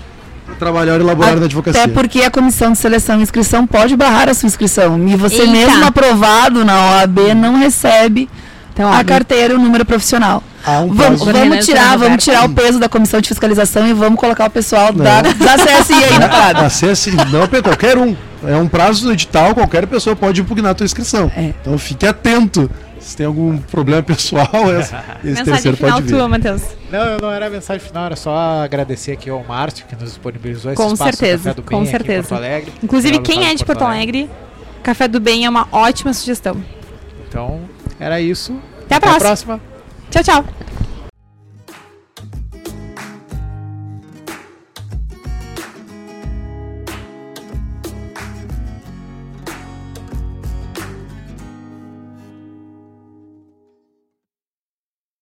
D: trabalhar e elaborar na advocacia.
C: Até porque a comissão de seleção e inscrição pode barrar a sua inscrição. E você
B: Eita.
C: mesmo aprovado na OAB não recebe
B: Então,
C: A carteira e o número profissional.
D: Há um
C: Vamos, vamos tirar, vamos tirar o peso da comissão de fiscalização e vamos colocar o pessoal
D: Não.
C: da, da CSI aí no quadro.
D: Acesse, não para qualquer um. É um prazo do edital, qualquer pessoa pode impugnar a tua inscrição.
C: É.
D: Então fique atento. Se tem algum problema pessoal, esse, esse
B: Mensagem
D: terceiro
B: final
D: pode vir.
B: tua, Matheus.
A: Não, não era a mensagem final, era só agradecer aqui ao Márcio que nos disponibilizou esse
B: Com
A: espaço
B: certeza,
A: Café do
B: com
A: Bem aqui em
B: certeza.
A: Porto Alegre.
B: Inclusive, quem é de Porto Alegre, Café do Bem é uma ótima sugestão.
A: Então, era isso.
B: Até a próxima.
A: próxima.
B: Tchau, tchau.